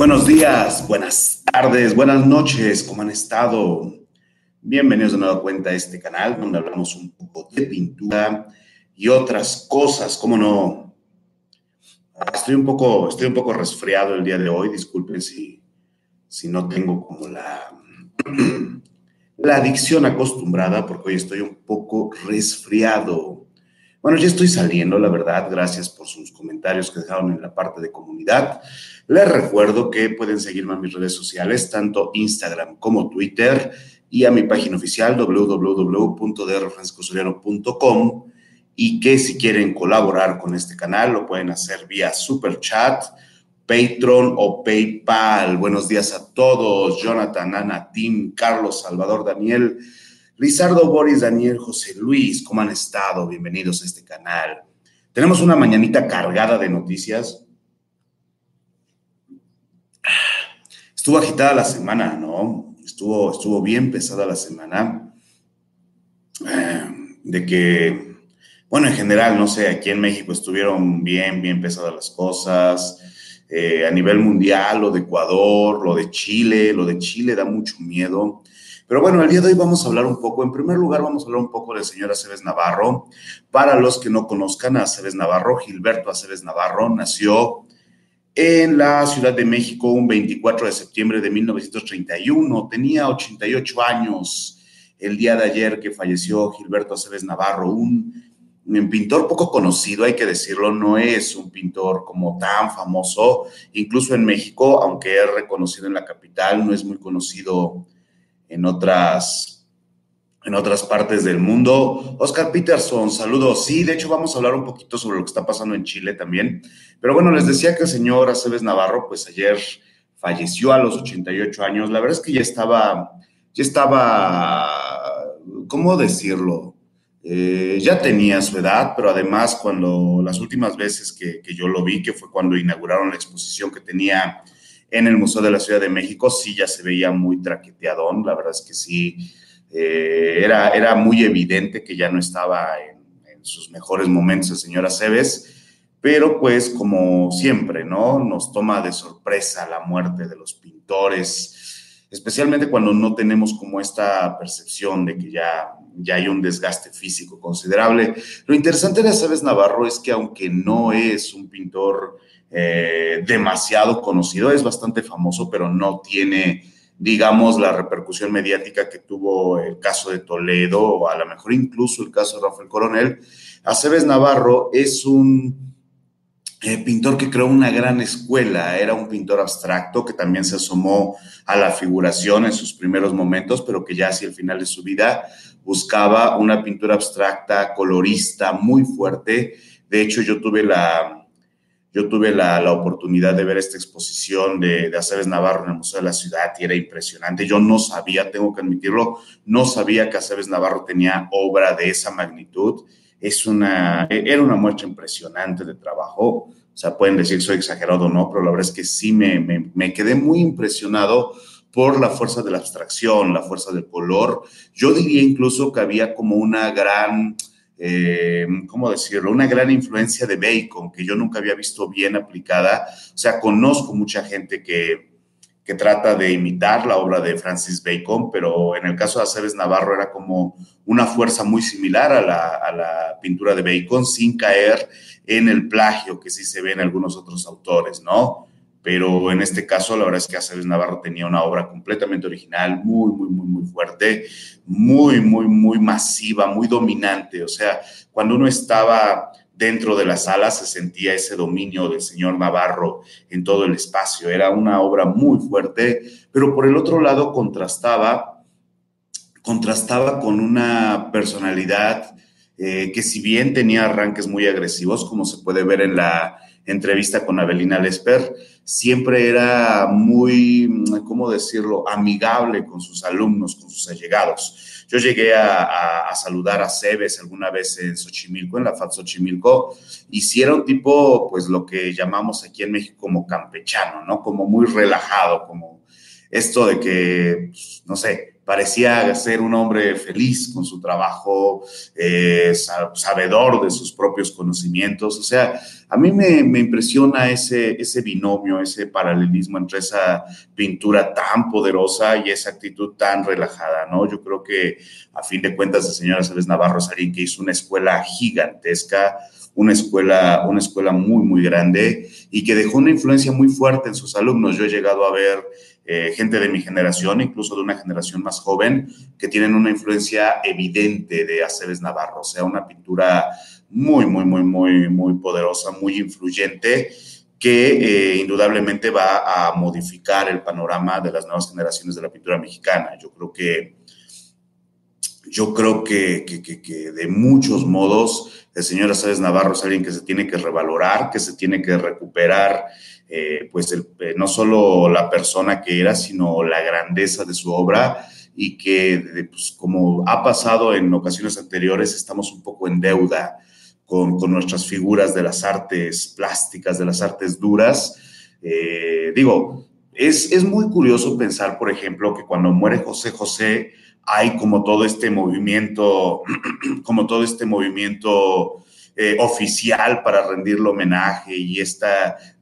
Buenos días, buenas tardes, buenas noches, ¿cómo han estado? Bienvenidos de nuevo cuenta a este canal donde hablamos un poco de pintura y otras cosas, ¿cómo no? Estoy un poco, estoy un poco resfriado el día de hoy, disculpen si, si no tengo como la, la adicción acostumbrada, porque hoy estoy un poco resfriado. Bueno, ya estoy saliendo, la verdad. Gracias por sus comentarios que dejaron en la parte de comunidad. Les recuerdo que pueden seguirme en mis redes sociales, tanto Instagram como Twitter, y a mi página oficial www.drfranciscosoriano.com y que si quieren colaborar con este canal lo pueden hacer vía Super Chat, Patreon o PayPal. Buenos días a todos. Jonathan, Ana, Tim, Carlos, Salvador, Daniel. Lizardo, Boris, Daniel, José Luis, ¿cómo han estado? Bienvenidos a este canal. Tenemos una mañanita cargada de noticias. Estuvo agitada la semana, ¿no? Estuvo, estuvo bien pesada la semana. Eh, de que, bueno, en general, no sé, aquí en México estuvieron bien, bien pesadas las cosas. Eh, a nivel mundial, lo de Ecuador, lo de Chile, lo de Chile da mucho miedo. Pero bueno, el día de hoy vamos a hablar un poco, en primer lugar vamos a hablar un poco del señor Aceves Navarro. Para los que no conozcan a Aceves Navarro, Gilberto Aceves Navarro nació en la Ciudad de México un 24 de septiembre de 1931. Tenía 88 años el día de ayer que falleció Gilberto Aceves Navarro, un, un pintor poco conocido, hay que decirlo, no es un pintor como tan famoso, incluso en México, aunque es reconocido en la capital, no es muy conocido en otras, en otras partes del mundo. Oscar Peterson, saludos. Sí, de hecho vamos a hablar un poquito sobre lo que está pasando en Chile también. Pero bueno, les decía que el señor Aceves Navarro, pues ayer falleció a los 88 años. La verdad es que ya estaba, ya estaba, ¿cómo decirlo? Eh, ya tenía su edad, pero además cuando las últimas veces que, que yo lo vi, que fue cuando inauguraron la exposición que tenía en el Museo de la Ciudad de México sí ya se veía muy traqueteadón, la verdad es que sí, eh, era, era muy evidente que ya no estaba en, sus mejores momentos el señor pero pues como siempre, ¿no? Nos toma de sorpresa la muerte de los pintores, especialmente cuando no tenemos como esta percepción de que ya, ya hay un desgaste físico considerable. Lo interesante de Aceves Navarro es que aunque no es un pintor eh, demasiado conocido, es bastante famoso, pero no tiene, digamos, la repercusión mediática que tuvo el caso de Toledo o a lo mejor incluso el caso de Rafael Coronel. Aceves Navarro es un eh, pintor que creó una gran escuela, era un pintor abstracto que también se asomó a la figuración en sus primeros momentos, pero que ya hacia el final de su vida buscaba una pintura abstracta, colorista, muy fuerte. De hecho, yo tuve la, yo tuve la, la, oportunidad de ver esta exposición de, de Aceves Navarro en el Museo de la Ciudad y era impresionante. Yo no sabía, tengo que admitirlo, no sabía que Aceves Navarro tenía obra de esa magnitud. Es una, era una muestra impresionante de trabajo. O sea, pueden decir soy exagerado o no, pero la verdad es que sí me, me, me quedé muy impresionado por la fuerza de la abstracción, la fuerza del color. Yo diría incluso que había como una gran eh, ¿cómo decirlo? Una gran influencia de Bacon que yo nunca había visto bien aplicada. O sea, conozco mucha gente que, que trata de imitar la obra de Francis Bacon, pero en el caso de Aceves Navarro era como una fuerza muy similar a la, a la pintura de Bacon, sin caer en el plagio que sí se ve en algunos otros autores, ¿no? Pero en este caso la verdad es que Aceves Navarro tenía una obra completamente original, muy, muy, muy, muy fuerte, muy, muy, muy masiva, muy dominante. O sea, cuando uno estaba dentro de la sala se sentía ese dominio del señor Navarro en todo el espacio. Era una obra muy fuerte, pero por el otro lado contrastaba, contrastaba con una personalidad eh, que si bien tenía arranques muy agresivos, como se puede ver en la entrevista con Avelina Lesper, siempre era muy, ¿cómo decirlo?, amigable con sus alumnos, con sus allegados. Yo llegué a, saludar a Cebes alguna vez en Xochimilco, en la FAD Xochimilco, y si un tipo, pues lo que llamamos aquí en México como campechano, ¿no? Como muy relajado, como esto de que, pues, no sé, parecía ser un hombre feliz con su trabajo, eh, sabedor de sus propios conocimientos. O sea, a mí me, me, impresiona ese, ese binomio, ese paralelismo entre esa pintura tan poderosa y esa actitud tan relajada, ¿no? Yo creo que a fin de cuentas el señor Aceves Navarro es que hizo una escuela gigantesca, una escuela, una escuela muy, muy grande y que dejó una influencia muy fuerte en sus alumnos. Yo he llegado a ver eh, gente de mi generación, incluso de una generación más joven, que tienen una influencia evidente de Aceves Navarro, o sea, una pintura muy, muy, muy, muy, muy poderosa, muy influyente que eh, indudablemente va a modificar el panorama de las nuevas generaciones de la pintura mexicana. Yo creo que, yo creo que, que, que de muchos modos el señor Aceves Navarro es alguien que se tiene que revalorar, que se tiene que recuperar, eh, pues eh, no solo la persona que era, sino la grandeza de su obra y que, pues, como ha pasado en ocasiones anteriores, estamos un poco en deuda con, nuestras figuras de las artes plásticas, de las artes duras. Eh, digo, es, es muy curioso pensar, por ejemplo, que cuando muere José José, hay como todo este movimiento, como todo este movimiento eh, oficial para rendirle homenaje y este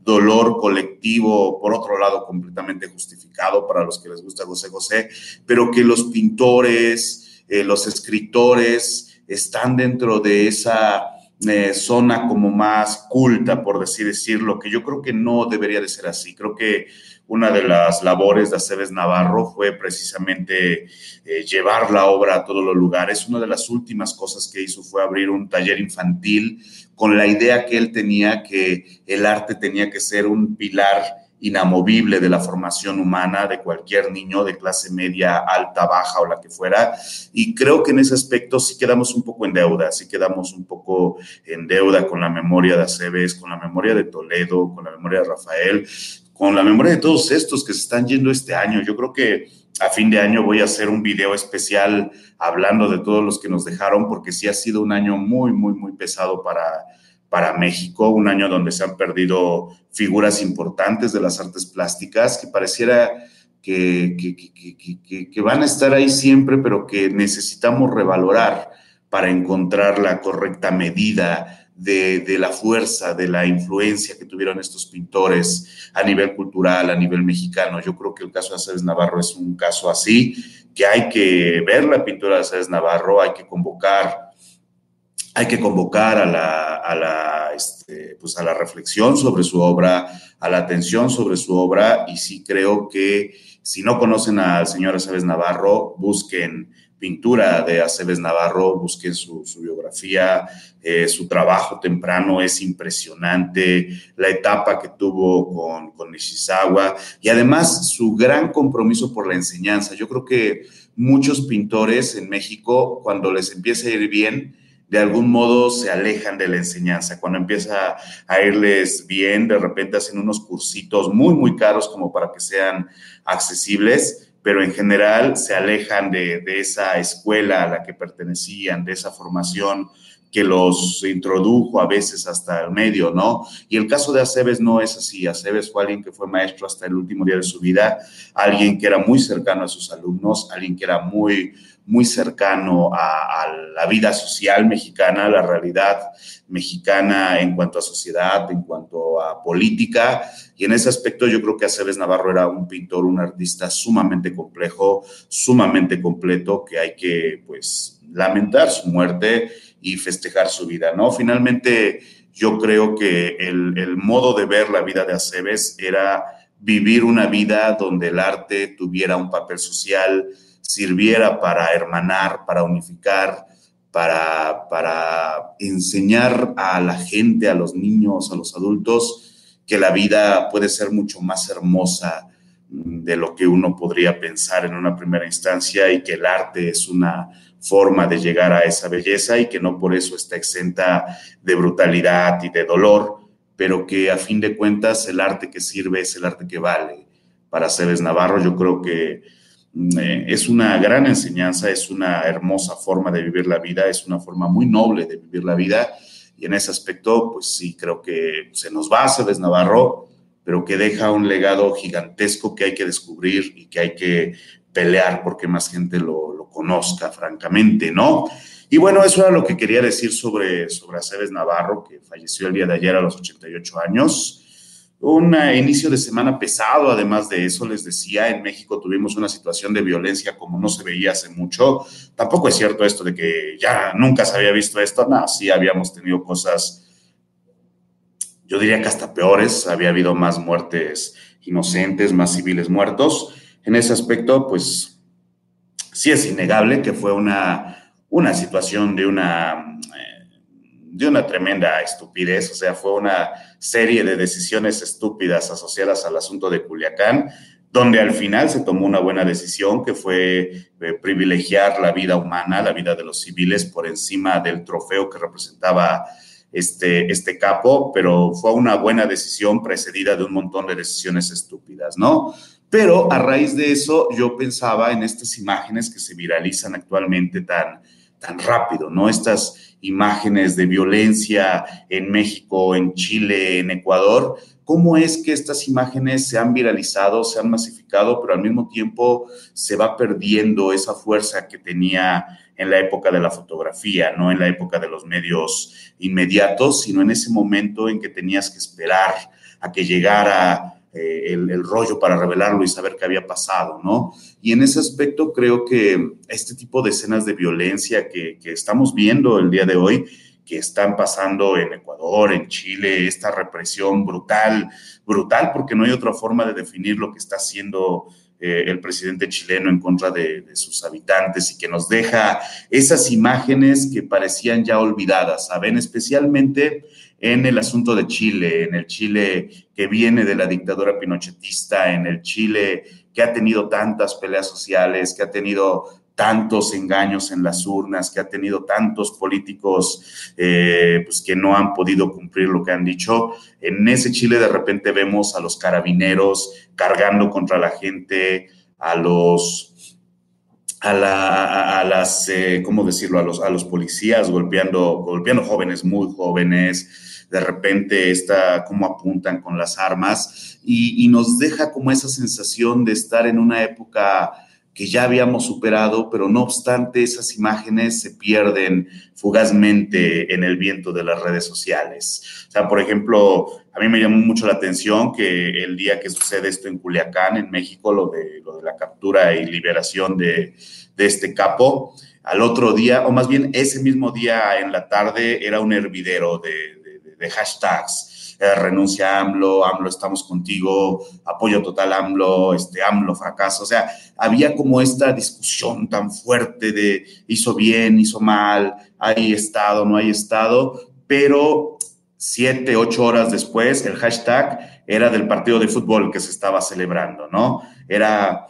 dolor colectivo, por otro lado, completamente justificado para los que les gusta José José, pero que los pintores, eh, los escritores están dentro de esa eh, zona como más culta, por así decirlo, que yo creo que no debería de ser así. Creo que una de las labores de Aceves Navarro fue precisamente eh, llevar la obra a todos los lugares. Una de las últimas cosas que hizo fue abrir un taller infantil con la idea que él tenía que el arte tenía que ser un pilar inamovible de la formación humana de cualquier niño de clase media, alta, baja o la que fuera. Y creo que en ese aspecto sí quedamos un poco en deuda, sí quedamos un poco en deuda con la memoria de Aceves, con la memoria de Toledo, con la memoria de Rafael, con la memoria de todos estos que se están yendo este año. Yo creo que a fin de año voy a hacer un video especial hablando de todos los que nos dejaron, porque sí ha sido un año muy, muy, muy pesado para, para México, un año donde se han perdido figuras importantes de las artes plásticas que pareciera que, que, que, van a estar ahí siempre, pero que necesitamos revalorar para encontrar la correcta medida de, la fuerza, de la influencia que tuvieron estos pintores a nivel cultural, a nivel mexicano. Yo creo que el caso de Aceves Navarro es un caso así, que hay que ver la pintura de Aceves Navarro, hay que convocar hay que convocar a la, a la, este, pues a la reflexión sobre su obra, a la atención sobre su obra, y sí creo que si no conocen al señor Aceves Navarro, busquen pintura de Aceves Navarro, busquen su, biografía, eh, su trabajo temprano es impresionante, la etapa que tuvo con, con y además su gran compromiso por la enseñanza. Yo creo que muchos pintores en México, cuando les empieza a ir bien, de algún modo se alejan de la enseñanza. Cuando empieza a irles bien, de repente hacen unos cursitos muy, muy caros como para que sean accesibles pero en general se alejan de, esa escuela a la que pertenecían, de esa formación que los introdujo a veces hasta el medio, ¿no? Y el caso de Aceves no es así. Aceves fue alguien que fue maestro hasta el último día de su vida, alguien que era muy cercano a sus alumnos, alguien que era muy, muy cercano a, la vida social mexicana, a la realidad mexicana en cuanto a sociedad, en cuanto a política. Y en ese aspecto yo creo que Aceves Navarro era un pintor, un artista sumamente complejo, sumamente completo, que hay que, pues, lamentar su muerte y festejar su vida, ¿no? Finalmente, yo creo que el, el modo de ver la vida de Aceves era vivir una vida donde el arte tuviera un papel social, sirviera para hermanar, para unificar, para, para enseñar a la gente, a los niños, a los adultos, que la vida puede ser mucho más hermosa de lo que uno podría pensar en una primera instancia y que el arte es una forma de llegar a esa belleza y que no por eso está exenta de brutalidad y de dolor, pero que a fin de cuentas el arte que sirve es el arte que vale. Para Cebes Navarro yo creo que eh, es una gran enseñanza, es una hermosa forma de vivir la vida, es una forma muy noble de vivir la vida y en ese aspecto, pues sí, creo que se nos va Cebes Navarro, pero que deja un legado gigantesco que hay que descubrir y que hay que pelear porque más gente lo, lo conozca, francamente, ¿no? Y bueno, eso era lo que quería decir sobre, sobre Aceves Navarro, que falleció el día de ayer a los 88 años. Un inicio de semana pesado, además de eso, les decía, en México tuvimos una situación de violencia como no se veía hace mucho. Tampoco es cierto esto de que ya nunca se había visto esto, no, sí habíamos tenido cosas, yo diría que hasta peores, había habido más muertes inocentes, más civiles muertos. En ese aspecto, pues sí es innegable que fue una una situación de una, eh, de una tremenda estupidez, o sea, fue una serie de decisiones estúpidas asociadas al asunto de Culiacán, donde al final se tomó una buena decisión que fue eh, privilegiar la vida humana, la vida de los civiles por encima del trofeo que representaba este, este capo, pero fue una buena decisión precedida de un montón de decisiones estúpidas, ¿no? Pero a raíz de eso yo pensaba en estas imágenes que se viralizan actualmente tan, tan rápido, ¿no? Estas imágenes de violencia en México, en Chile, en Ecuador, ¿cómo es que estas imágenes se han viralizado, se han masificado, pero al mismo tiempo se va perdiendo esa fuerza que tenía en la época de la fotografía, no en la época de los medios inmediatos, sino en ese momento en que tenías que esperar a que llegara eh, el, rollo para revelarlo y saber qué había pasado, ¿no? Y en ese aspecto creo que este tipo de escenas de violencia que, estamos viendo el día de hoy, que están pasando en Ecuador, en Chile, esta represión brutal, brutal porque no hay otra forma de definir lo que está haciendo eh, el presidente chileno en contra de, de, sus habitantes y que nos deja esas imágenes que parecían ya olvidadas, ¿saben? Especialmente en el asunto de Chile, en el Chile que viene de la dictadura pinochetista, en el Chile que ha tenido tantas peleas sociales, que ha tenido tantos engaños en las urnas, que ha tenido tantos políticos eh, pues que no han podido cumplir lo que han dicho. En ese Chile de repente vemos a los carabineros cargando contra la gente, a los a, la, a, las, eh, ¿cómo decirlo? A los policías golpeando, golpeando jóvenes muy jóvenes, de repente está cómo apuntan con las armas y, nos deja como esa sensación de estar en una época que ya habíamos superado, pero no obstante esas imágenes se pierden fugazmente en el viento de las redes sociales. O sea, por ejemplo, a mí me llamó mucho la atención que el día que sucede esto en Culiacán, en México, lo de, lo de la captura y liberación de, de este capo, al otro día, o más bien ese mismo día en la tarde, era un hervidero de, de hashtags, eh, renuncia AMLO, AMLO estamos contigo, apoyo total AMLO, este, AMLO fracaso. O sea, había como esta discusión tan fuerte de hizo bien, hizo mal, hay estado, no hay estado, pero siete, ocho horas después, el hashtag era del partido de fútbol que se estaba celebrando, ¿no? Era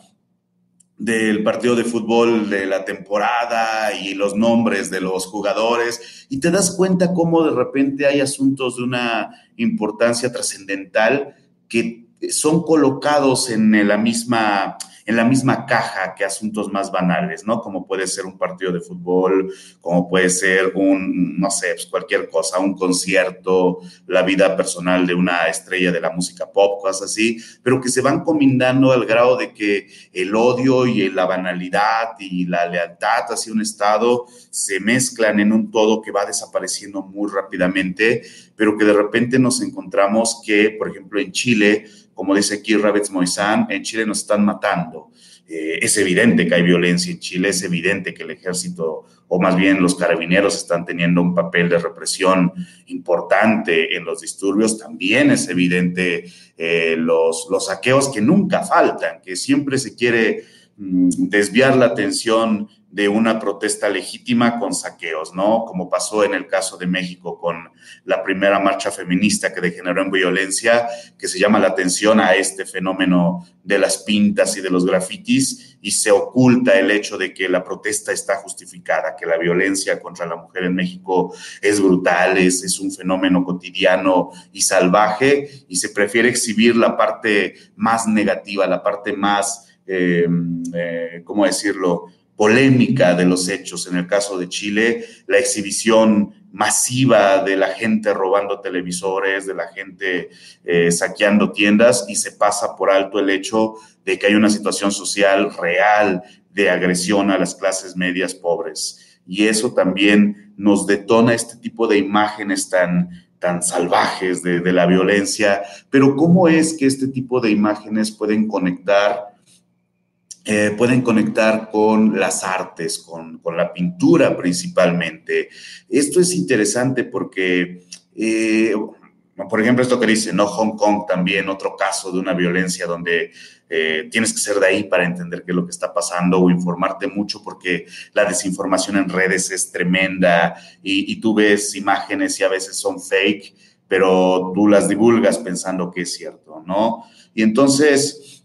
del partido de fútbol de la temporada y los nombres de los jugadores y te das cuenta cómo de repente hay asuntos de una importancia trascendental que son colocados en la misma en la misma caja que asuntos más banales, ¿no? Como puede ser un partido de fútbol, como puede ser un, no sé, pues cualquier cosa, un concierto, la vida personal de una estrella de la música pop, cosas así, pero que se van combinando al grado de que el odio y la banalidad y la lealtad hacia un Estado se mezclan en un todo que va desapareciendo muy rápidamente, pero que de repente nos encontramos que, por ejemplo, en Chile, como dice aquí Rabetz Moisán, en Chile nos están matando. Eh, es evidente que hay violencia en Chile, es evidente que el ejército, o más bien los carabineros, están teniendo un papel de represión importante en los disturbios. También es evidente eh, los, los saqueos que nunca faltan, que siempre se quiere mm, desviar la atención de una protesta legítima con saqueos, ¿no? Como pasó en el caso de México con la primera marcha feminista que degeneró en violencia, que se llama la atención a este fenómeno de las pintas y de los grafitis y se oculta el hecho de que la protesta está justificada, que la violencia contra la mujer en México es brutal, es, es un fenómeno cotidiano y salvaje y se prefiere exhibir la parte más negativa, la parte más, eh, eh, ¿cómo decirlo? Polémica de los hechos. En el caso de Chile, la exhibición masiva de la gente robando televisores, de la gente eh, saqueando tiendas y se pasa por alto el hecho de que hay una situación social real de agresión a las clases medias pobres. Y eso también nos detona este tipo de imágenes tan, tan salvajes de, de la violencia. Pero ¿cómo es que este tipo de imágenes pueden conectar? Eh, pueden conectar con las artes, con, con, la pintura principalmente. Esto es interesante porque, eh, por ejemplo, esto que dice, ¿no? Hong Kong también, otro caso de una violencia donde eh, tienes que ser de ahí para entender qué es lo que está pasando o informarte mucho porque la desinformación en redes es tremenda y, y tú ves imágenes y a veces son fake, pero tú las divulgas pensando que es cierto, ¿no? Y entonces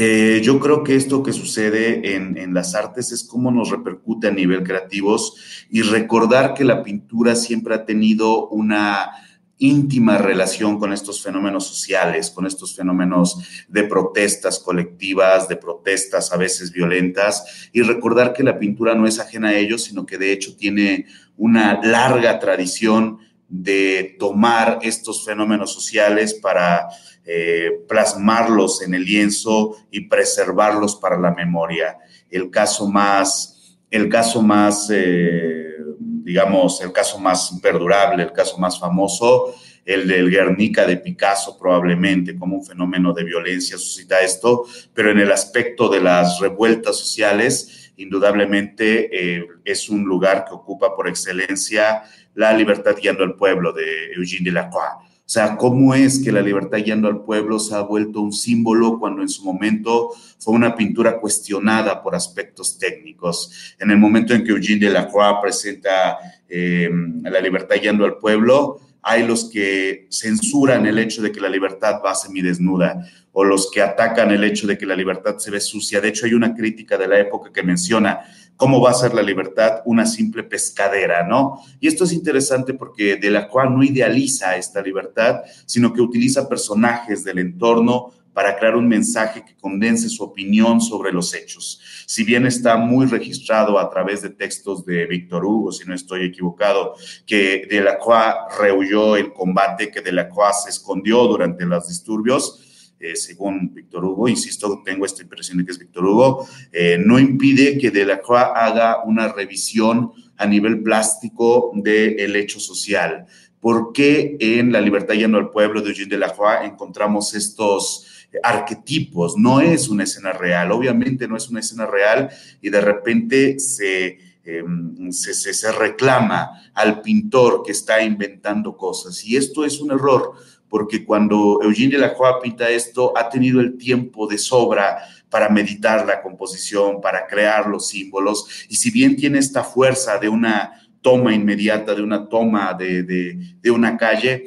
eh, yo creo que esto que sucede en, las artes es cómo nos repercute a nivel creativos y recordar que la pintura siempre ha tenido una íntima relación con estos fenómenos sociales, con estos fenómenos de protestas colectivas, de protestas a veces violentas, y recordar que la pintura no es ajena a ellos, sino que de hecho tiene una larga tradición de tomar estos fenómenos sociales para eh, plasmarlos en el lienzo y preservarlos para la memoria. El caso más, el caso más, eh, digamos, el caso más perdurable, el caso más famoso, el del Guernica de Picasso probablemente como un fenómeno de violencia suscita esto, pero en el aspecto de las revueltas sociales, indudablemente eh, es un lugar que ocupa por excelencia la libertad guiando al pueblo de Eugène Delacroix. O sea, cómo es que la libertad guiando al pueblo se ha vuelto un símbolo cuando en su momento fue una pintura cuestionada por aspectos técnicos. En el momento en que Eugène Delacroix presenta eh, la libertad guiando al pueblo, hay los que censuran el hecho de que la libertad va semidesnuda o los que atacan el hecho de que la libertad se ve sucia. De hecho, hay una crítica de la época que menciona ¿Cómo va a ser la libertad una simple pescadera, no? Y esto es interesante porque de la cual no idealiza esta libertad, sino que utiliza personajes del entorno para crear un mensaje que condense su opinión sobre los hechos. Si bien está muy registrado a través de textos de Víctor Hugo, si no estoy equivocado, que de la cual rehuyó el combate, que de la cual se escondió durante los disturbios, eh, según Víctor Hugo, insisto, tengo esta impresión de que es Víctor Hugo, eh, no impide que Delacroix haga una revisión a nivel plástico del hecho social. ¿Por qué en La libertad yendo al pueblo de Eugène Delacroix encontramos estos arquetipos? No es una escena real, obviamente no es una escena real y de repente se... Em, se, reclama al pintor que está inventando cosas. Y esto es un error, porque cuando Eugene Delacroix pinta esto, ha tenido el tiempo de sobra para meditar la composición, para crear los símbolos, y si bien tiene esta fuerza de una toma inmediata, de una toma de, de, una calle,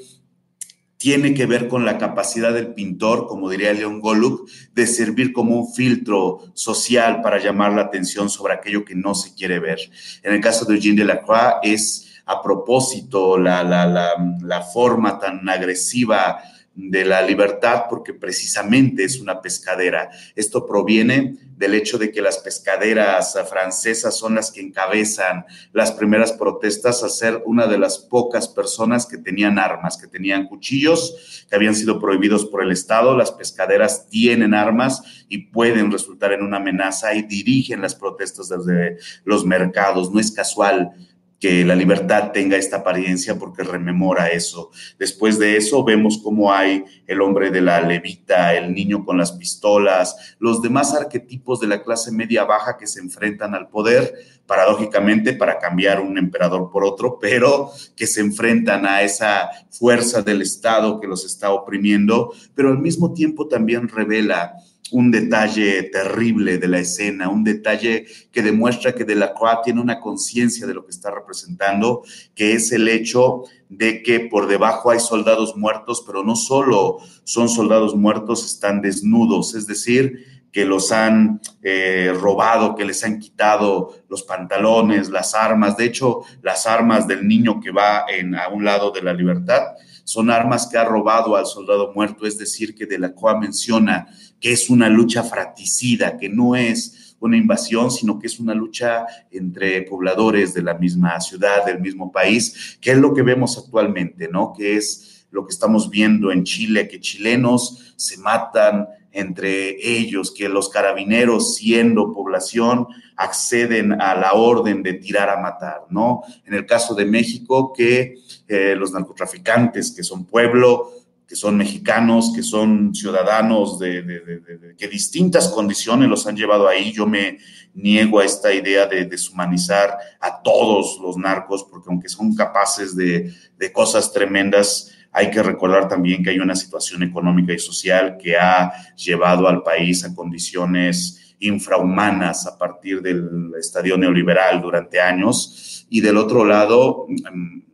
tiene que ver con la capacidad del pintor, como diría León Golub, de servir como un filtro social para llamar la atención sobre aquello que no se quiere ver. En el caso de Eugene Delacroix es a propósito la, la, la, forma tan agresiva de la libertad porque precisamente es una pescadera. Esto proviene del hecho de que las pescaderas francesas son las que encabezan las primeras protestas a ser una de las pocas personas que tenían armas, que tenían cuchillos que habían sido prohibidos por el Estado. Las pescaderas tienen armas y pueden resultar en una amenaza y dirigen las protestas desde los mercados. No es casual que la libertad tenga esta apariencia porque rememora eso. Después de eso vemos cómo hay el hombre de la levita, el niño con las pistolas, los demás arquetipos de la clase media baja que se enfrentan al poder, paradójicamente para cambiar un emperador por otro, pero que se enfrentan a esa fuerza del Estado que los está oprimiendo, pero al mismo tiempo también revela un detalle terrible de la escena, un detalle que demuestra que Delacroix tiene una conciencia de lo que está representando, que es el hecho de que por debajo hay soldados muertos, pero no solo son soldados muertos, están desnudos, es decir, que los han eh, robado, que les han quitado los pantalones, las armas. De hecho, las armas del niño que va en, a un lado de la libertad son armas que ha robado al soldado muerto, es decir, que de la cual menciona que es una lucha fratricida, que no es una invasión, sino que es una lucha entre pobladores de la misma ciudad, del mismo país, que es lo que vemos actualmente, ¿no? Que es lo que estamos viendo en Chile, que chilenos se matan entre ellos, que los carabineros, siendo población, acceden a la orden de tirar a matar, ¿no? En el caso de México, que eh, los narcotraficantes, que son pueblo, que son mexicanos, que son ciudadanos de, de, que distintas condiciones los han llevado ahí. Yo me niego a esta idea de deshumanizar a todos los narcos, porque aunque son capaces de, cosas tremendas, hay que recordar también que hay una situación económica y social que ha llevado al país a condiciones infrahumanas a partir del estadio neoliberal durante años. Y del otro lado,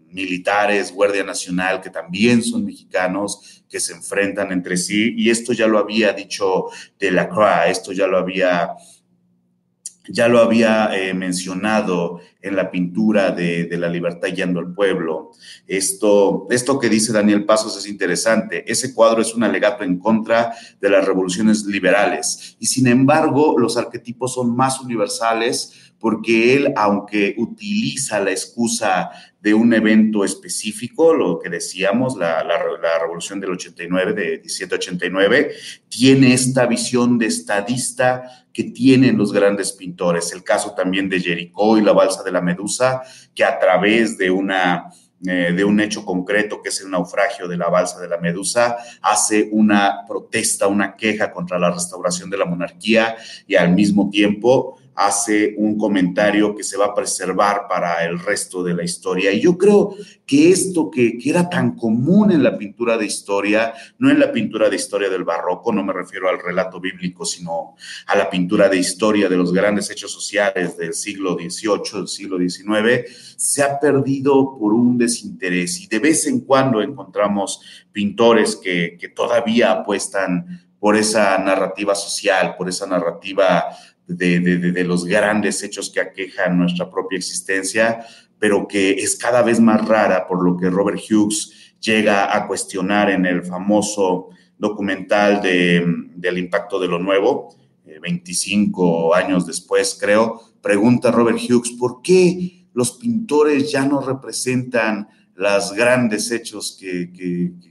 militares, Guardia Nacional, que también son mexicanos, que se enfrentan entre sí. Y esto ya lo había dicho de la CRA, esto ya lo había ya lo había eh, mencionado en la pintura de, La libertad yendo al pueblo. Esto, esto que dice Daniel Pasos es interesante. Ese cuadro es un alegato en contra de las revoluciones liberales. Y sin embargo, los arquetipos son más universales porque él, aunque utiliza la excusa de un evento específico, lo que decíamos, la, revolución del 89, de 1789, tiene esta visión de estadista que tienen los grandes pintores. El caso también de Jericó y la balsa de la Medusa, que a través de una eh, de un hecho concreto que es el naufragio de la balsa de la Medusa, hace una protesta, una queja contra la restauración de la monarquía y al mismo tiempo hace un comentario que se va a preservar para el resto de la historia. Y yo creo que esto que, era tan común en la pintura de historia, no en la pintura de historia del barroco, no me refiero al relato bíblico, sino a la pintura de historia de los grandes hechos sociales del siglo XVIII, del siglo XIX, se ha perdido por un desinterés. Y de vez en cuando encontramos pintores que, que todavía apuestan por esa narrativa social, por esa narrativa de, los grandes hechos que aquejan nuestra propia existencia, pero que es cada vez más rara, por lo que Robert Hughes llega a cuestionar en el famoso documental del impacto de lo nuevo, 25 eh, años después, creo, pregunta Robert Hughes, ¿por qué los pintores ya no representan los grandes hechos que,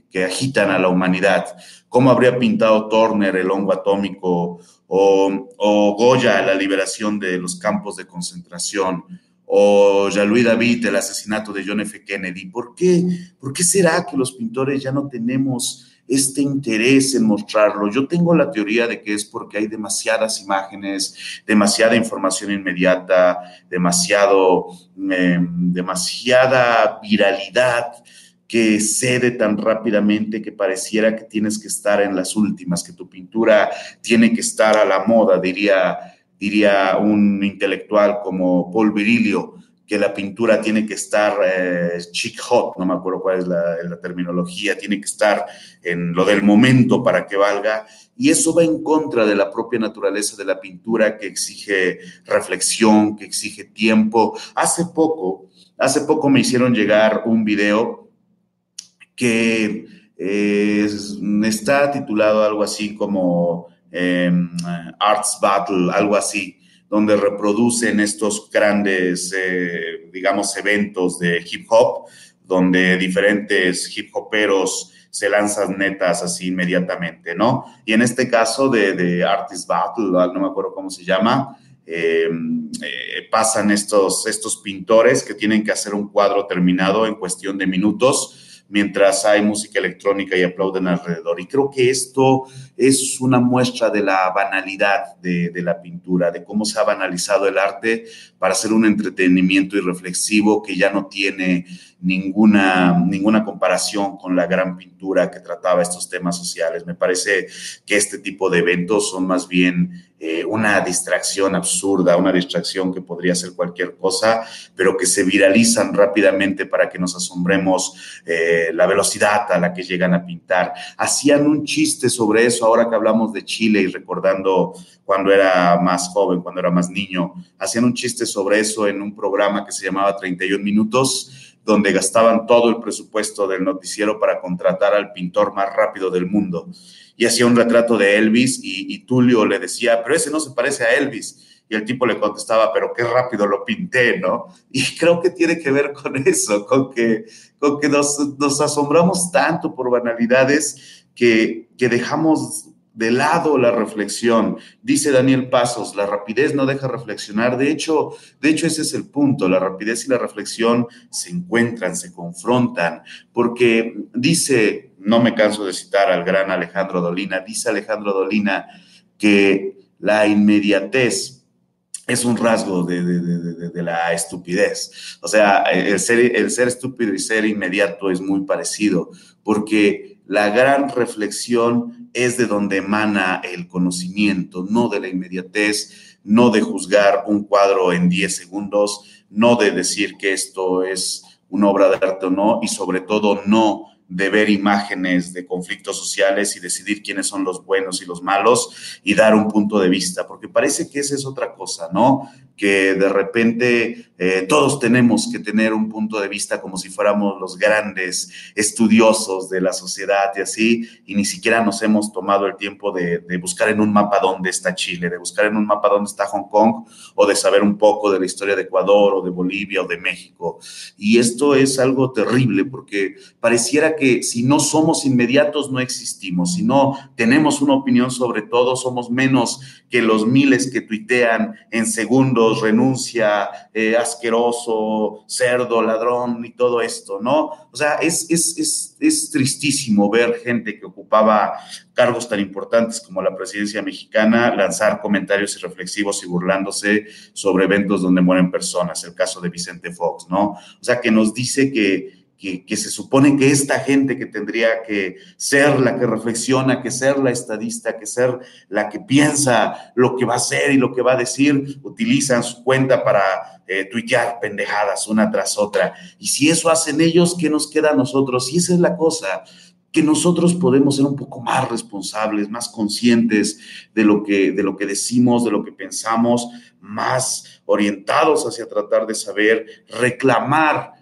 que, agitan a la humanidad? ¿Cómo habría pintado Turner el hongo atómico o, Goya, la liberación de los campos de concentración, o Jean-Louis David, el asesinato de John F. Kennedy. ¿Por qué? ¿Por qué será que los pintores ya no tenemos este interés en mostrarlo? Yo tengo la teoría de que es porque hay demasiadas imágenes, demasiada información inmediata, demasiado, em, demasiada viralidad que cede tan rápidamente que pareciera que tienes que estar en las últimas, que tu pintura tiene que estar a la moda, diría, diría un intelectual como Paul Virilio, que la pintura tiene que estar eh, chic hot, no me acuerdo cuál es la, terminología, tiene que estar en lo del momento para que valga, y eso va en contra de la propia naturaleza de la pintura que exige reflexión, que exige tiempo. Hace poco, hace poco me hicieron llegar un video que eh, está titulado algo así como em, Arts Battle, algo así, donde reproducen estos grandes, eh, digamos, eventos de hip hop, donde diferentes hip hoperos se lanzan netas así inmediatamente, ¿no? Y en este caso de, Artist Battle, no me acuerdo cómo se llama, em, eh, pasan estos, estos pintores que tienen que hacer un cuadro terminado en cuestión de minutos mientras hay música electrónica y aplauden alrededor. Y creo que esto es una muestra de la banalidad de, la pintura, de cómo se ha banalizado el arte para hacer un entretenimiento irreflexivo que ya no tiene ninguna, ninguna comparación con la gran pintura que trataba estos temas sociales. Me parece que este tipo de eventos son más bien eh, una distracción absurda, una distracción que podría ser cualquier cosa, pero que se viralizan rápidamente para que nos asombremos eh, la velocidad a la que llegan a pintar. Hacían un chiste sobre eso ahora que hablamos de Chile y recordando cuando era más joven, cuando era más niño, hacían un chiste sobre eso en un programa que se llamaba 31 minutos donde gastaban todo el presupuesto del noticiero para contratar al pintor más rápido del mundo. Y hacía un retrato de Elvis y, Tulio le decía, pero ese no se parece a Elvis. y el tipo le contestaba, pero qué rápido lo pinté, ¿no? Y creo que tiene que ver con eso, con que, con que nos, nos asombramos tanto por banalidades que, que dejamos de lado la reflexión. Dice Daniel Pasos, la rapidez no deja reflexionar. De hecho, de hecho ese es el punto. La rapidez y la reflexión se encuentran, se confrontan, porque dice, no me canso de citar al gran Alejandro Dolina, dice Alejandro Dolina que la inmediatez es un rasgo de, la estupidez. O sea, el ser, el ser estúpido y ser inmediato es muy parecido, porque la gran reflexión es de donde emana el conocimiento, no de la inmediatez, no de juzgar un cuadro en 10 segundos, no de decir que esto es una obra de arte o no, y sobre todo no de ver imágenes de conflictos sociales y decidir quiénes son los buenos y los malos y dar un punto de vista, porque parece que esa es otra cosa, ¿no? Que de repente eh, todos tenemos que tener un punto de vista como si fuéramos los grandes estudiosos de la sociedad y así, y ni siquiera nos hemos tomado el tiempo de, de buscar en un mapa dónde está Chile, de buscar en un mapa dónde está Hong Kong, o de saber un poco de la historia de Ecuador o de Bolivia o de México. Y esto es algo terrible porque pareciera que si no somos inmediatos no existimos, si no tenemos una opinión sobre todo, somos menos que los miles que tuitean en segundos, renuncia, eh, asqueroso, cerdo, ladrón y todo esto, ¿no? O sea, es, es, es, es tristísimo ver gente que ocupaba cargos tan importantes como la presidencia mexicana lanzar comentarios irreflexivos y burlándose sobre eventos donde mueren personas, el caso de Vicente Fox, ¿no? O sea, que nos dice que que, se supone que esta gente que tendría que ser la que reflexiona, que ser la estadista, que ser la que piensa lo que va a hacer y lo que va a decir, utilizan su cuenta para eh, pendejadas una tras otra. Y si eso hacen ellos, ¿qué nos queda a nosotros? Y esa es la cosa que nosotros podemos ser un poco más responsables, más conscientes de lo que, de lo que decimos, de lo que pensamos, más orientados hacia tratar de saber reclamar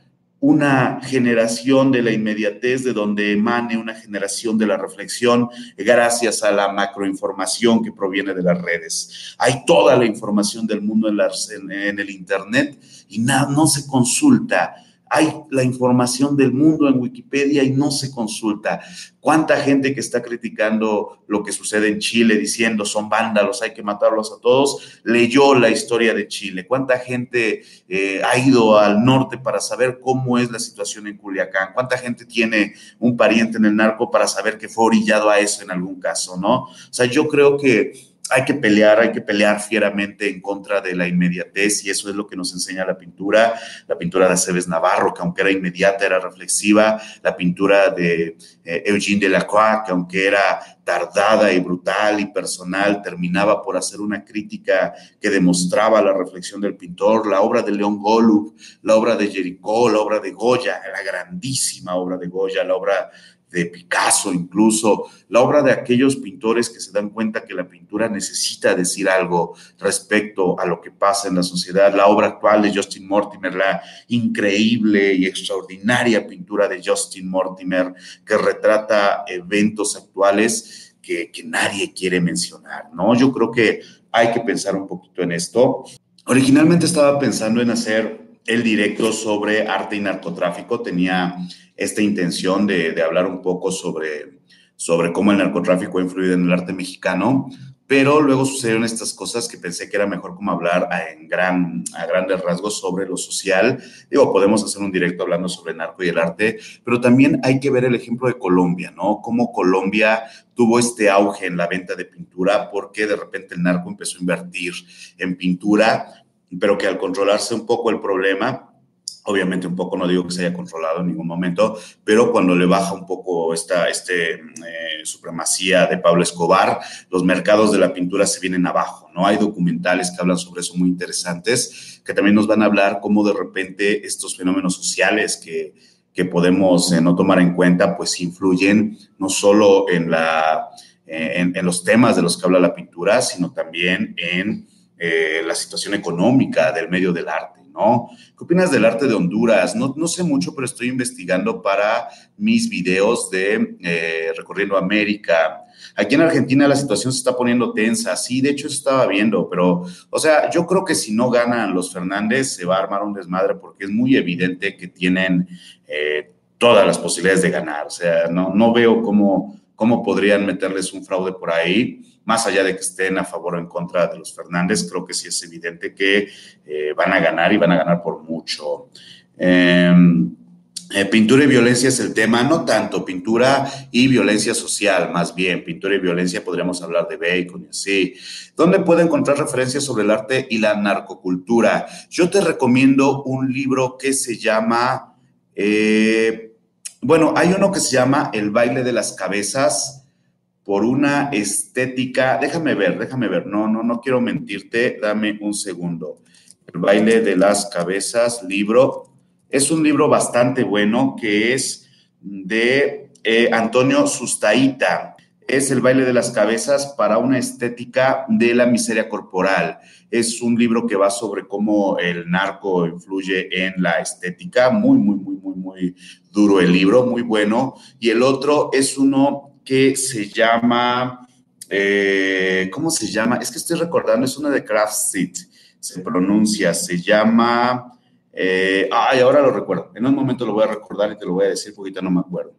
una generación de la inmediatez, de donde emane una generación de la reflexión, gracias a la macroinformación que proviene de las redes. Hay toda la información del mundo en, el Internet y nada, no se consulta hay la información del mundo en Wikipedia y no se consulta. ¿Cuánta gente que está criticando lo que sucede en Chile diciendo son vándalos, hay que matarlos a todos, leyó la historia de Chile? ¿Cuánta gente eh, ha ido al norte para saber cómo es la situación en Culiacán? ¿Cuánta gente tiene un pariente en el narco para saber que fue orillado a eso en algún caso, no? O sea, yo creo que hay que pelear, hay que pelear fieramente en contra de la inmediatez y eso es lo que nos enseña la pintura, la pintura de Aceves Navarro, que aunque era inmediata, era reflexiva, la pintura de eh, Eugene Delacroix, que aunque era tardada y brutal y personal, terminaba por hacer una crítica que demostraba la reflexión del pintor, la obra de León Golub, la obra de Jericó, la obra de Goya, la grandísima obra de Goya, la obra de Picasso incluso, la obra de aquellos pintores que se dan cuenta que la pintura necesita decir algo respecto a lo que pasa en la sociedad, la obra actual de Justin Mortimer, la increíble y extraordinaria pintura de Justin Mortimer que retrata eventos actuales que, que nadie quiere mencionar, ¿no? Yo creo que hay que pensar un poquito en esto. Originalmente estaba pensando en hacer el directo sobre arte y narcotráfico, tenía esta intención de, hablar un poco sobre, sobre cómo el narcotráfico ha influido en el arte mexicano, pero luego sucedieron estas cosas que pensé que era mejor como hablar a, en gran, a grandes rasgos sobre lo social. Digo, podemos hacer un directo hablando sobre el narco y el arte, pero también hay que ver el ejemplo de Colombia, ¿no? Cómo Colombia tuvo este auge en la venta de pintura porque de repente el narco empezó a invertir en pintura, pero que al controlarse un poco el problema, Obviamente un poco, no digo que se haya controlado en ningún momento, pero cuando le baja un poco esta este, eh, supremacía de Pablo Escobar, los mercados de la pintura se vienen abajo, ¿no? Hay documentales que hablan sobre eso muy interesantes, que también nos van a hablar cómo de repente estos fenómenos sociales que, que podemos eh, no tomar en cuenta, pues influyen no solo en, la, eh, en, los temas de los que habla la pintura, sino también en la situación económica del medio del arte. ¿no? ¿Qué opinas del arte de Honduras? No, no sé mucho, pero estoy investigando para mis videos de eh, Recorriendo América. Aquí en Argentina la situación se está poniendo tensa, sí, de hecho estaba viendo, pero, o sea, yo creo que si no ganan los Fernández se va a armar un desmadre porque es muy evidente que tienen eh, todas las posibilidades de ganar, o sea, no, no veo cómo, cómo podrían meterles un fraude por ahí más allá de que estén a favor o en contra de los Fernández, creo que sí es evidente que eh, van a ganar y van a ganar por mucho. Em, eh, pintura y violencia es el tema, no tanto pintura y violencia social, más bien pintura y violencia podríamos hablar de Bacon y así. ¿Dónde puedo encontrar referencias sobre el arte y la narcocultura? Yo te recomiendo un libro que se llama, eh, bueno, hay uno que se llama El baile de las cabezas por una estética, déjame ver, déjame ver, no, no, no quiero mentirte, dame un segundo. El baile de las cabezas, libro, es un libro bastante bueno que es de eh, Antonio Sustaita. Es el baile de las cabezas para una estética de la miseria corporal. Es un libro que va sobre cómo el narco influye en la estética. Muy, muy, muy, muy, muy duro el libro, muy bueno. Y el otro es uno que se llama, eh, ¿cómo se llama? Es que estoy recordando, es una de Craft se pronuncia, se llama, eh, ay, ahora lo recuerdo, en un momento lo voy a recordar y te lo voy a decir porque no me acuerdo.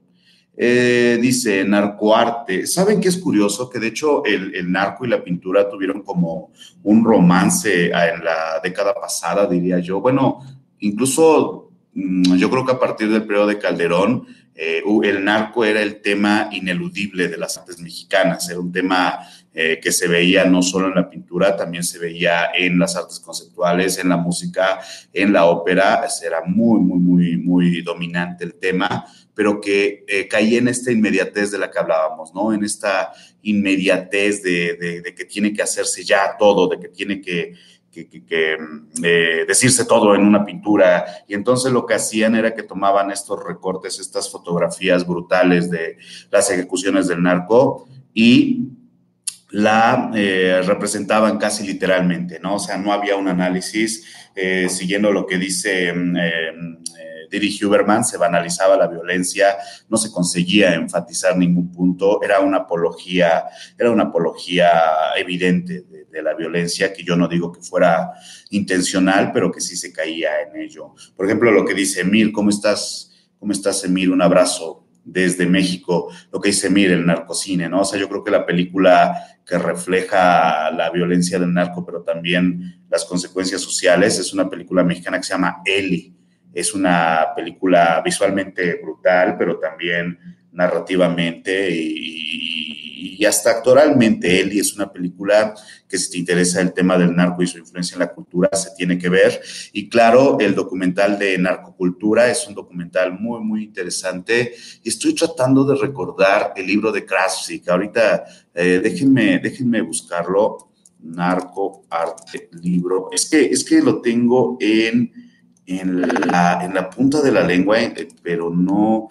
Eh, dice narcoarte. ¿Saben qué es curioso? Que de hecho el, el, narco y la pintura tuvieron como un romance en la década pasada, diría yo. Bueno, incluso mm, yo creo que a partir del periodo de Calderón eh, el narco era el tema ineludible de las artes mexicanas, era un tema eh, que se veía no solo en la pintura, también se veía en las artes conceptuales, en la música, en la ópera, era muy, muy, muy, muy dominante el tema, pero que eh, caía en esta inmediatez de la que hablábamos, ¿no? En esta inmediatez de que tiene que hacerse ya todo, de que tiene que que, eh, decirse todo en una pintura. Y entonces lo que hacían era que tomaban estos recortes, estas fotografías brutales de las ejecuciones del narco y la eh, representaban casi literalmente, ¿no? O sea, no había un análisis eh, siguiendo lo que dice Diri Huberman, se banalizaba la violencia, no se conseguía enfatizar ningún punto, era una apología, era una apología evidente de, la violencia, que yo no digo que fuera intencional, pero que sí se caía en ello. Por ejemplo, lo que dice Emil, ¿cómo estás? ¿Cómo estás, Emil? Un abrazo desde México, lo que dice Emil, el narcocine, ¿no? O sea, yo creo que la película que refleja la violencia del narco, pero también las consecuencias sociales, es una película mexicana que se llama Eli, es una película visualmente brutal, pero también narrativamente y, hasta actoralmente. Eli es una película que si te interesa el tema del narco y su influencia en la cultura, se tiene que ver. Y claro, el documental de narcocultura es un documental muy, muy interesante. Y estoy tratando de recordar el libro de Krasik. Ahorita eh, déjenme, déjenme buscarlo. Narco, arte, libro. Es que, es que lo tengo en en la, en la punta de la lengua, eh, pero no,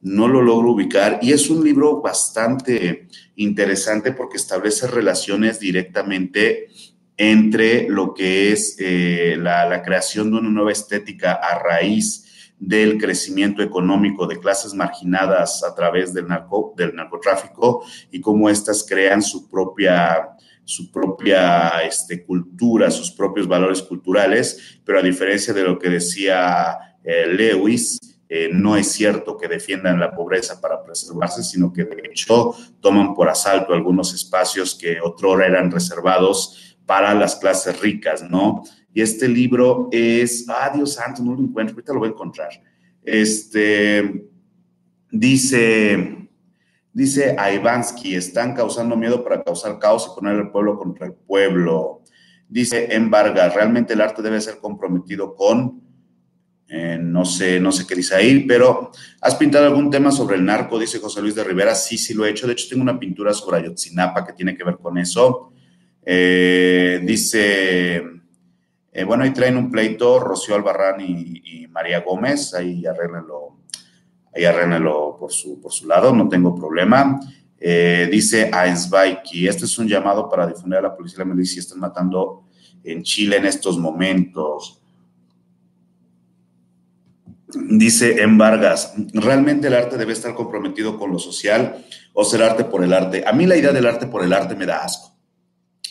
no lo logro ubicar. Y es un libro bastante interesante porque establece relaciones directamente entre lo que es eh, la, la, creación de una nueva estética a raíz del crecimiento económico de clases marginadas a través del, narco, del narcotráfico y cómo éstas crean su propia su propia este, cultura, sus propios valores culturales, pero a diferencia de lo que decía eh, Lewis, eh, no es cierto que defiendan la pobreza para preservarse, sino que de hecho toman por asalto algunos espacios que otrora eran reservados para las clases ricas, ¿no? Y este libro es, ah, Dios santo, no lo encuentro, ahorita lo voy a encontrar. Este, dice, Dice a están causando miedo para causar caos y poner el pueblo contra el pueblo. Dice Embarga, realmente el arte debe ser comprometido con, eh, no sé, no sé qué dice ahí, pero ¿has pintado algún tema sobre el narco? Dice José Luis de Rivera, sí, sí lo he hecho. De hecho, tengo una pintura sobre Ayotzinapa que tiene que ver con eso. Eh, dice, eh, bueno, ahí traen un pleito Rocío Albarrán y, y María Gómez, ahí arréglenlo ahí arrénelo por su, por su lado, no tengo problema. Eh, dice a Ensbaiki, este es un llamado para difundir a la policía la milicia, están matando en Chile en estos momentos. Dice en Vargas, ¿realmente el arte debe estar comprometido con lo social o ser arte por el arte? A mí la idea del arte por el arte me da asco,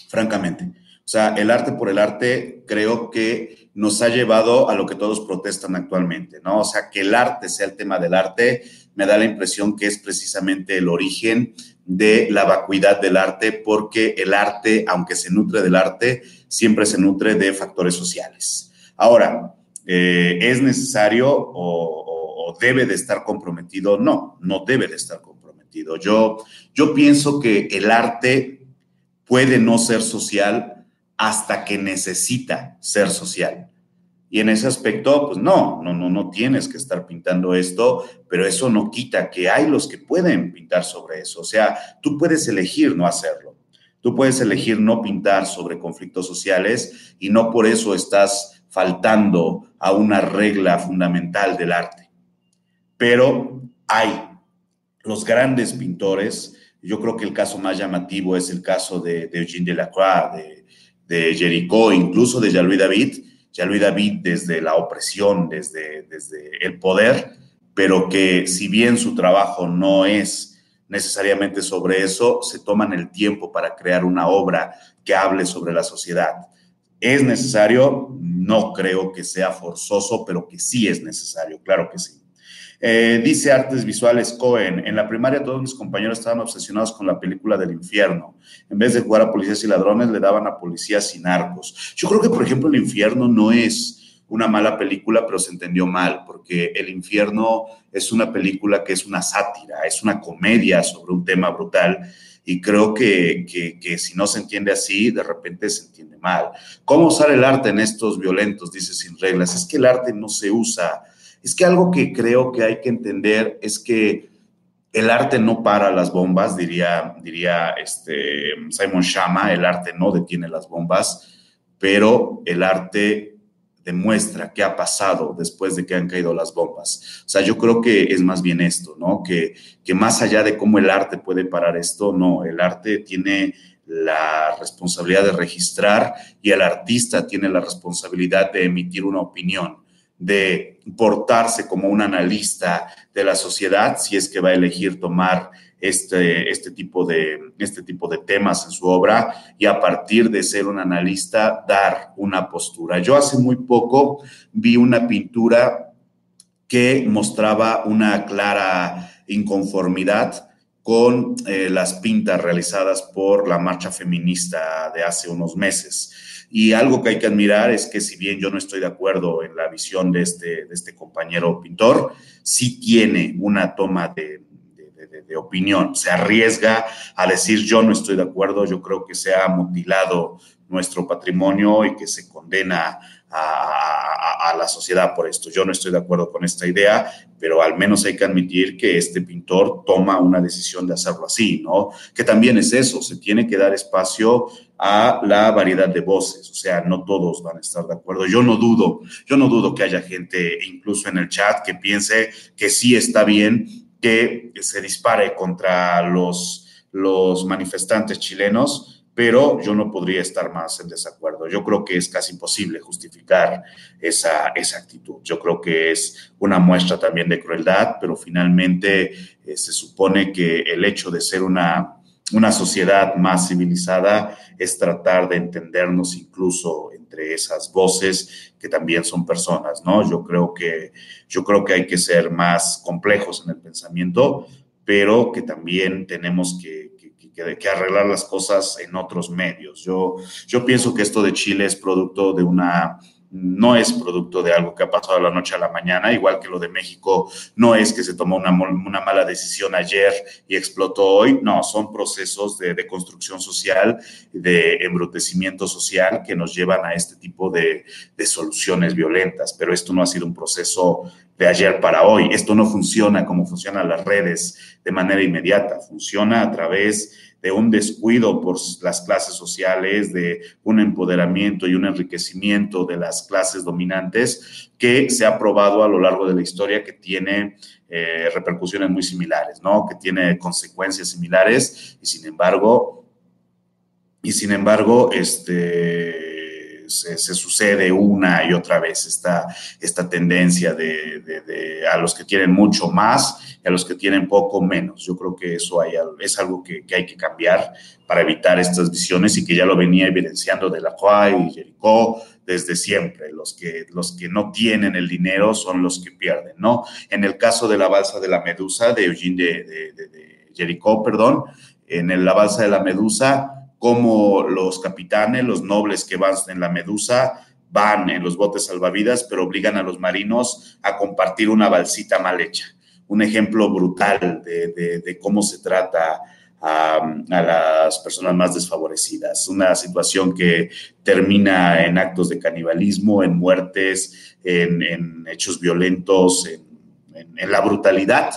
francamente. O sea, el arte por el arte creo que nos ha llevado a lo que todos protestan actualmente, ¿no? O sea, que el arte sea el tema del arte, me da la impresión que es precisamente el origen de la vacuidad del arte, porque el arte, aunque se nutre del arte, siempre se nutre de factores sociales. Ahora, eh, ¿es necesario o, o, debe de estar comprometido? No, no debe de estar comprometido. Yo, yo pienso que el arte puede no ser social hasta que necesita ser social. Y en ese aspecto, pues no, no, no, no tienes que estar pintando esto, pero eso no quita que hay los que pueden pintar sobre eso. O sea, tú puedes elegir no hacerlo. Tú puedes elegir no pintar sobre conflictos sociales y no por eso estás faltando a una regla fundamental del arte. Pero hay los grandes pintores, yo creo que el caso más llamativo es el caso de, de Eugene Delacroix, de de Jericó, incluso de Jean-Louis David, Jean-Louis David desde la opresión, desde, desde el poder, pero que si bien su trabajo no es necesariamente sobre eso, se toman el tiempo para crear una obra que hable sobre la sociedad. ¿Es necesario? No creo que sea forzoso, pero que sí es necesario, claro que sí. Eh, dice Artes Visuales Cohen, en la primaria todos mis compañeros estaban obsesionados con la película del infierno. En vez de jugar a policías y ladrones, le daban a policías y narcos. Yo creo que, por ejemplo, el infierno no es una mala película, pero se entendió mal, porque el infierno es una película que es una sátira, es una comedia sobre un tema brutal. Y creo que, que, que si no se entiende así, de repente se entiende mal. ¿Cómo usar el arte en estos violentos? Dice sin reglas. Es que el arte no se usa es que algo que creo que hay que entender es que el arte no para las bombas, diría, diría este Simon Shama, el arte no detiene las bombas, pero el arte demuestra qué ha pasado después de que han caído las bombas. O sea, yo creo que es más bien esto, ¿no? Que, que más allá de cómo el arte puede parar esto, no, el arte tiene la responsabilidad de registrar y el artista tiene la responsabilidad de emitir una opinión de portarse como un analista de la sociedad si es que va a elegir tomar este, este, tipo de, este tipo de temas en su obra y a partir de ser un analista dar una postura. Yo hace muy poco vi una pintura que mostraba una clara inconformidad con eh, las pintas realizadas por la marcha feminista de hace unos meses. Y algo que hay que admirar es que si bien yo no estoy de acuerdo en la visión de este, de este compañero pintor, sí tiene una toma de, opinión, se arriesga a decir yo no estoy de acuerdo, yo creo que se ha mutilado nuestro patrimonio y que se condena a, a, la sociedad por esto. Yo no estoy de acuerdo con esta idea, pero al menos hay que admitir que este pintor toma una decisión de hacerlo así, ¿no? Que también es eso, se tiene que dar espacio a la variedad de voces, o sea, no todos van a estar de acuerdo. Yo no dudo, yo no dudo que haya gente incluso en el chat que piense que sí está bien que se dispare contra los, los manifestantes chilenos, pero yo no podría estar más en desacuerdo. Yo creo que es casi imposible justificar esa, esa actitud. Yo creo que es una muestra también de crueldad, pero finalmente eh, se supone que el hecho de ser una una sociedad más civilizada es tratar de entendernos incluso entre esas voces que también son personas, ¿no? Yo creo que, yo creo que hay que ser más complejos en el pensamiento, pero que también tenemos que, que, que arreglar las cosas en otros medios. Yo, yo pienso que esto de Chile es producto de una no es producto de algo que ha pasado de la noche a la mañana, igual que lo de México no es que se tomó una, una mala decisión ayer y explotó hoy, no, son procesos de, de, construcción social, de embrutecimiento social que nos llevan a este tipo de, de soluciones violentas, pero esto no ha sido un proceso de ayer para hoy, esto no funciona como funcionan las redes de manera inmediata, funciona a través de un descuido por las clases sociales, de un empoderamiento y un enriquecimiento de las clases dominantes que se ha probado a lo largo de la historia que tiene eh, repercusiones muy similares, ¿no? Que tiene consecuencias similares y sin embargo, y sin embargo, este se, sucede una y otra vez esta, esta tendencia de, a los que tienen mucho más y a los que tienen poco menos. Yo creo que eso es algo que, hay que cambiar para evitar estas visiones y que ya lo venía evidenciando de la y Jericó desde siempre. Los que, los que no tienen el dinero son los que pierden, ¿no? En el caso de la balsa de la Medusa, de Eugene de, Jericó, perdón, en la balsa de la Medusa, como los capitanes, los nobles que van en la Medusa, van en los botes salvavidas, pero obligan a los marinos a compartir una balsita mal hecha. Un ejemplo brutal de, cómo se trata a, las personas más desfavorecidas. Una situación que termina en actos de canibalismo, en muertes, en, hechos violentos, en la brutalidad,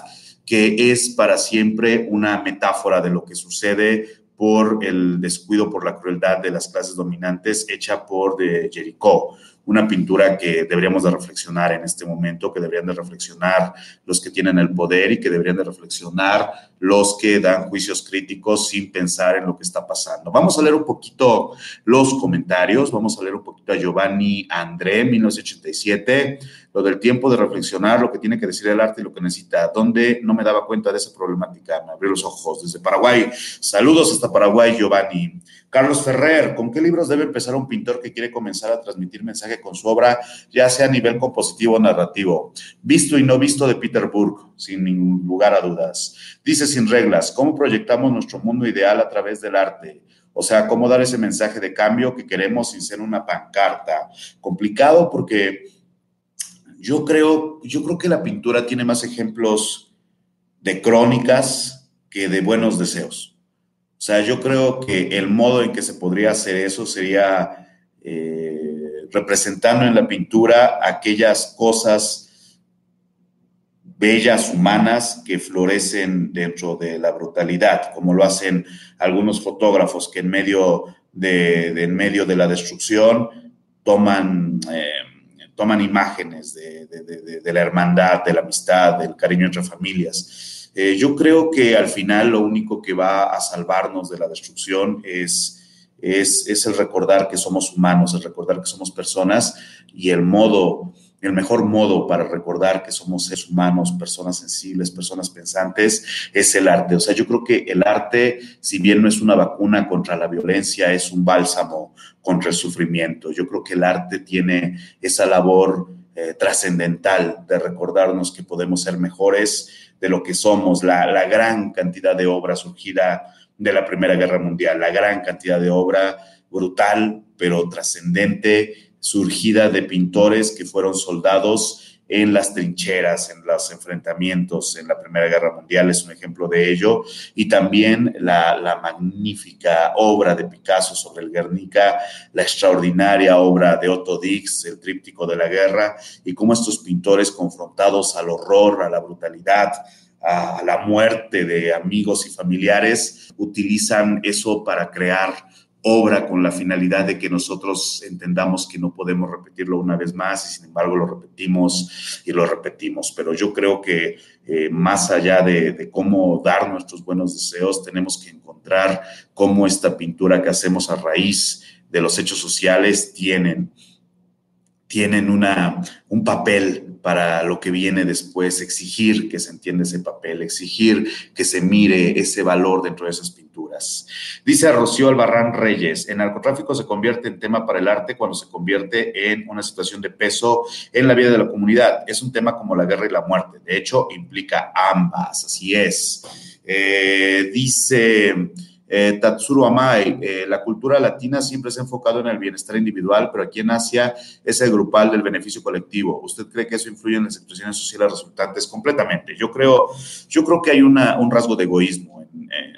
que es para siempre una metáfora de lo que sucede por el descuido, por la crueldad de las clases dominantes hecha por de Jericó una pintura que deberíamos de reflexionar en este momento, que deberían de reflexionar los que tienen el poder y que deberían de reflexionar los que dan juicios críticos sin pensar en lo que está pasando. Vamos a leer un poquito los comentarios, vamos a leer un poquito a Giovanni André, 1987, lo del tiempo de reflexionar, lo que tiene que decir el arte y lo que necesita, donde no me daba cuenta de esa problemática, me abrió los ojos desde Paraguay. Saludos hasta Paraguay, Giovanni. Carlos Ferrer, ¿con qué libros debe empezar un pintor que quiere comenzar a transmitir mensaje con su obra, ya sea a nivel compositivo o narrativo? Visto y no visto de Peter Burke, sin ningún lugar a dudas. Dice sin reglas, ¿cómo proyectamos nuestro mundo ideal a través del arte? O sea, cómo dar ese mensaje de cambio que queremos sin ser una pancarta. Complicado porque yo creo, yo creo que la pintura tiene más ejemplos de crónicas que de buenos deseos. O sea, yo creo que el modo en que se podría hacer eso sería eh, representando en la pintura aquellas cosas bellas, humanas, que florecen dentro de la brutalidad, como lo hacen algunos fotógrafos que en medio de, en medio de la destrucción toman, eh, toman imágenes de, de la hermandad, de la amistad, del cariño entre familias. Eh, yo creo que al final lo único que va a salvarnos de la destrucción es, es, es, el recordar que somos humanos, el recordar que somos personas y el modo, el mejor modo para recordar que somos seres humanos, personas sensibles, personas pensantes, es el arte. O sea, yo creo que el arte, si bien no es una vacuna contra la violencia, es un bálsamo contra el sufrimiento. Yo creo que el arte tiene esa labor eh, trascendental de recordarnos que podemos ser mejores de lo que somos, la, la gran cantidad de obra surgida de la Primera Guerra Mundial, la gran cantidad de obra brutal, pero trascendente, surgida de pintores que fueron soldados en las trincheras, en los enfrentamientos en la Primera Guerra Mundial, es un ejemplo de ello, y también la, magnífica obra de Picasso sobre el Guernica, la extraordinaria obra de Otto Dix, el tríptico de la guerra, y cómo estos pintores confrontados al horror, a la brutalidad, a la muerte de amigos y familiares, utilizan eso para crear obra con la finalidad de que nosotros entendamos que no podemos repetirlo una vez más y sin embargo lo repetimos y lo repetimos. Pero yo creo que eh, más allá de, cómo dar nuestros buenos deseos, tenemos que encontrar cómo esta pintura que hacemos a raíz de los hechos sociales tienen, tienen una, un papel para lo que viene después, exigir que se entienda ese papel, exigir que se mire ese valor dentro de esas pinturas. Dice Rocío Albarrán Reyes, el narcotráfico se convierte en tema para el arte cuando se convierte en una situación de peso en la vida de la comunidad. Es un tema como la guerra y la muerte. De hecho, implica ambas, así es. Eh, dice... Eh, Tatsuro Amai, eh, la cultura latina siempre se ha enfocado en el bienestar individual, pero aquí en Asia es el grupal del beneficio colectivo. ¿Usted cree que eso influye en las situaciones sociales resultantes? Completamente. Yo creo, yo creo que hay un rasgo de egoísmo,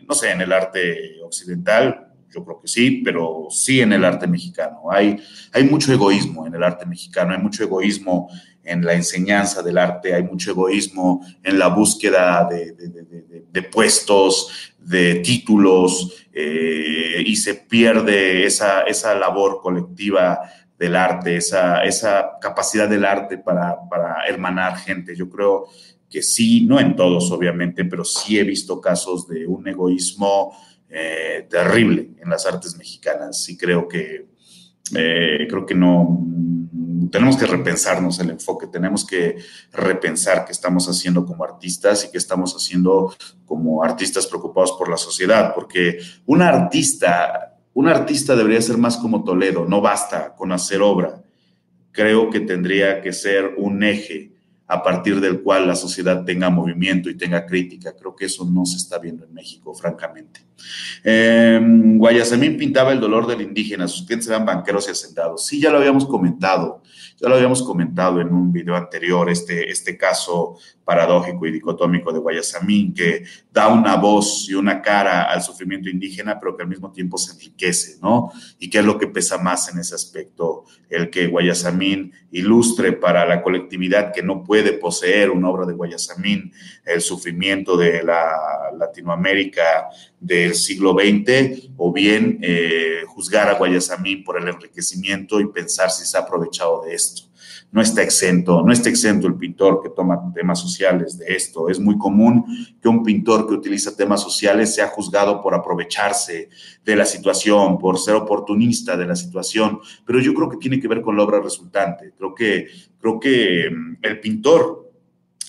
no sé, en el arte occidental, yo creo que sí, pero sí en el arte mexicano. Hay, hay mucho egoísmo en el arte mexicano, hay mucho egoísmo en la enseñanza del arte, hay mucho egoísmo en la búsqueda de, puestos, de títulos eh, y se pierde esa, esa, labor colectiva del arte, esa, esa capacidad del arte para, para, hermanar gente. Yo creo que sí, no en todos obviamente, pero sí he visto casos de un egoísmo eh, terrible en las artes mexicanas y creo que Eh, creo que no, tenemos que repensarnos el enfoque, tenemos que repensar qué estamos haciendo como artistas y qué estamos haciendo como artistas preocupados por la sociedad, porque un artista, un artista debería ser más como Toledo, no basta con hacer obra, creo que tendría que ser un eje a partir del cual la sociedad tenga movimiento y tenga crítica. Creo que eso no se está viendo en México, francamente. Eh, Guayasamín pintaba el dolor del indígena, sus clientes eran banqueros y hacendados. Sí, ya lo habíamos comentado, ya lo habíamos comentado en un video anterior, este, este caso paradójico y dicotómico de Guayasamín, que da una voz y una cara al sufrimiento indígena, pero que al mismo tiempo se enriquece, ¿no? ¿Y qué es lo que pesa más en ese aspecto? El que Guayasamín ilustre para la colectividad que no puede poseer una obra de Guayasamín el sufrimiento de la Latinoamérica del siglo XX, o bien eh, juzgar a Guayasamín por el enriquecimiento y pensar si se ha aprovechado de esto no está exento, no está exento el pintor que toma temas sociales de esto. Es muy común que un pintor que utiliza temas sociales sea juzgado por aprovecharse de la situación, por ser oportunista de la situación, pero yo creo que tiene que ver con la obra resultante. Creo que, creo que mm, el pintor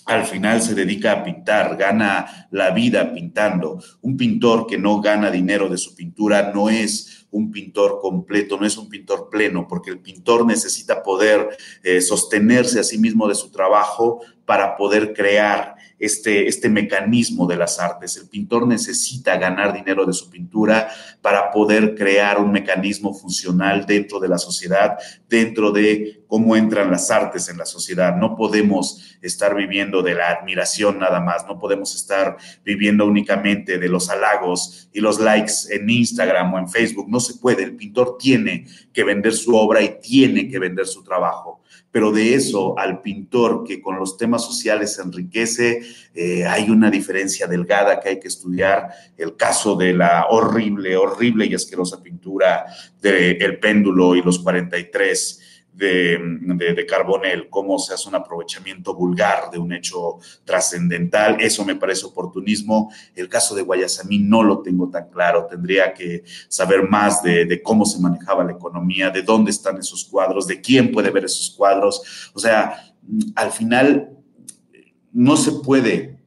al final se dedica a pintar, gana la vida pintando. Un pintor que no gana dinero de su pintura no es un pintor completo, no es un pintor pleno, porque el pintor necesita poder eh, sostenerse a sí mismo de su trabajo para poder crear este, este mecanismo de las artes. El pintor necesita ganar dinero de su pintura para poder crear un mecanismo funcional dentro de la sociedad, dentro de cómo entran las artes en la sociedad. No podemos estar viviendo de la admiración nada más, no podemos estar viviendo únicamente de los halagos y los likes en Instagram o en Facebook. No se puede. El pintor tiene que vender su obra y tiene que vender su trabajo pero de eso al pintor que con los temas sociales se enriquece, eh, hay una diferencia delgada que hay que estudiar. El caso de la horrible, horrible y asquerosa pintura de El péndulo y los 43 de, de, cómo se hace un aprovechamiento vulgar de un hecho trascendental. Eso me parece oportunismo. El caso de Guayasamín no lo tengo tan claro. Tendría que saber más de, de, cómo se manejaba la economía, de dónde están esos cuadros, de quién puede ver esos cuadros. O sea, al final no se puede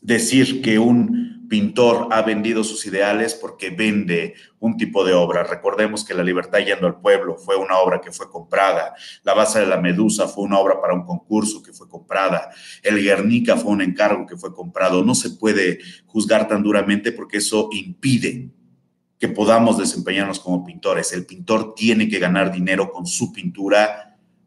decir que un pintor ha vendido sus ideales porque vende un tipo de obra. Recordemos que La Libertad yendo al pueblo fue una obra que fue comprada. La base de la Medusa fue una obra para un concurso que fue comprada. El Guernica fue un encargo que fue comprado. No se puede juzgar tan duramente porque eso impide que podamos desempeñarnos como pintores. El pintor tiene que ganar dinero con su pintura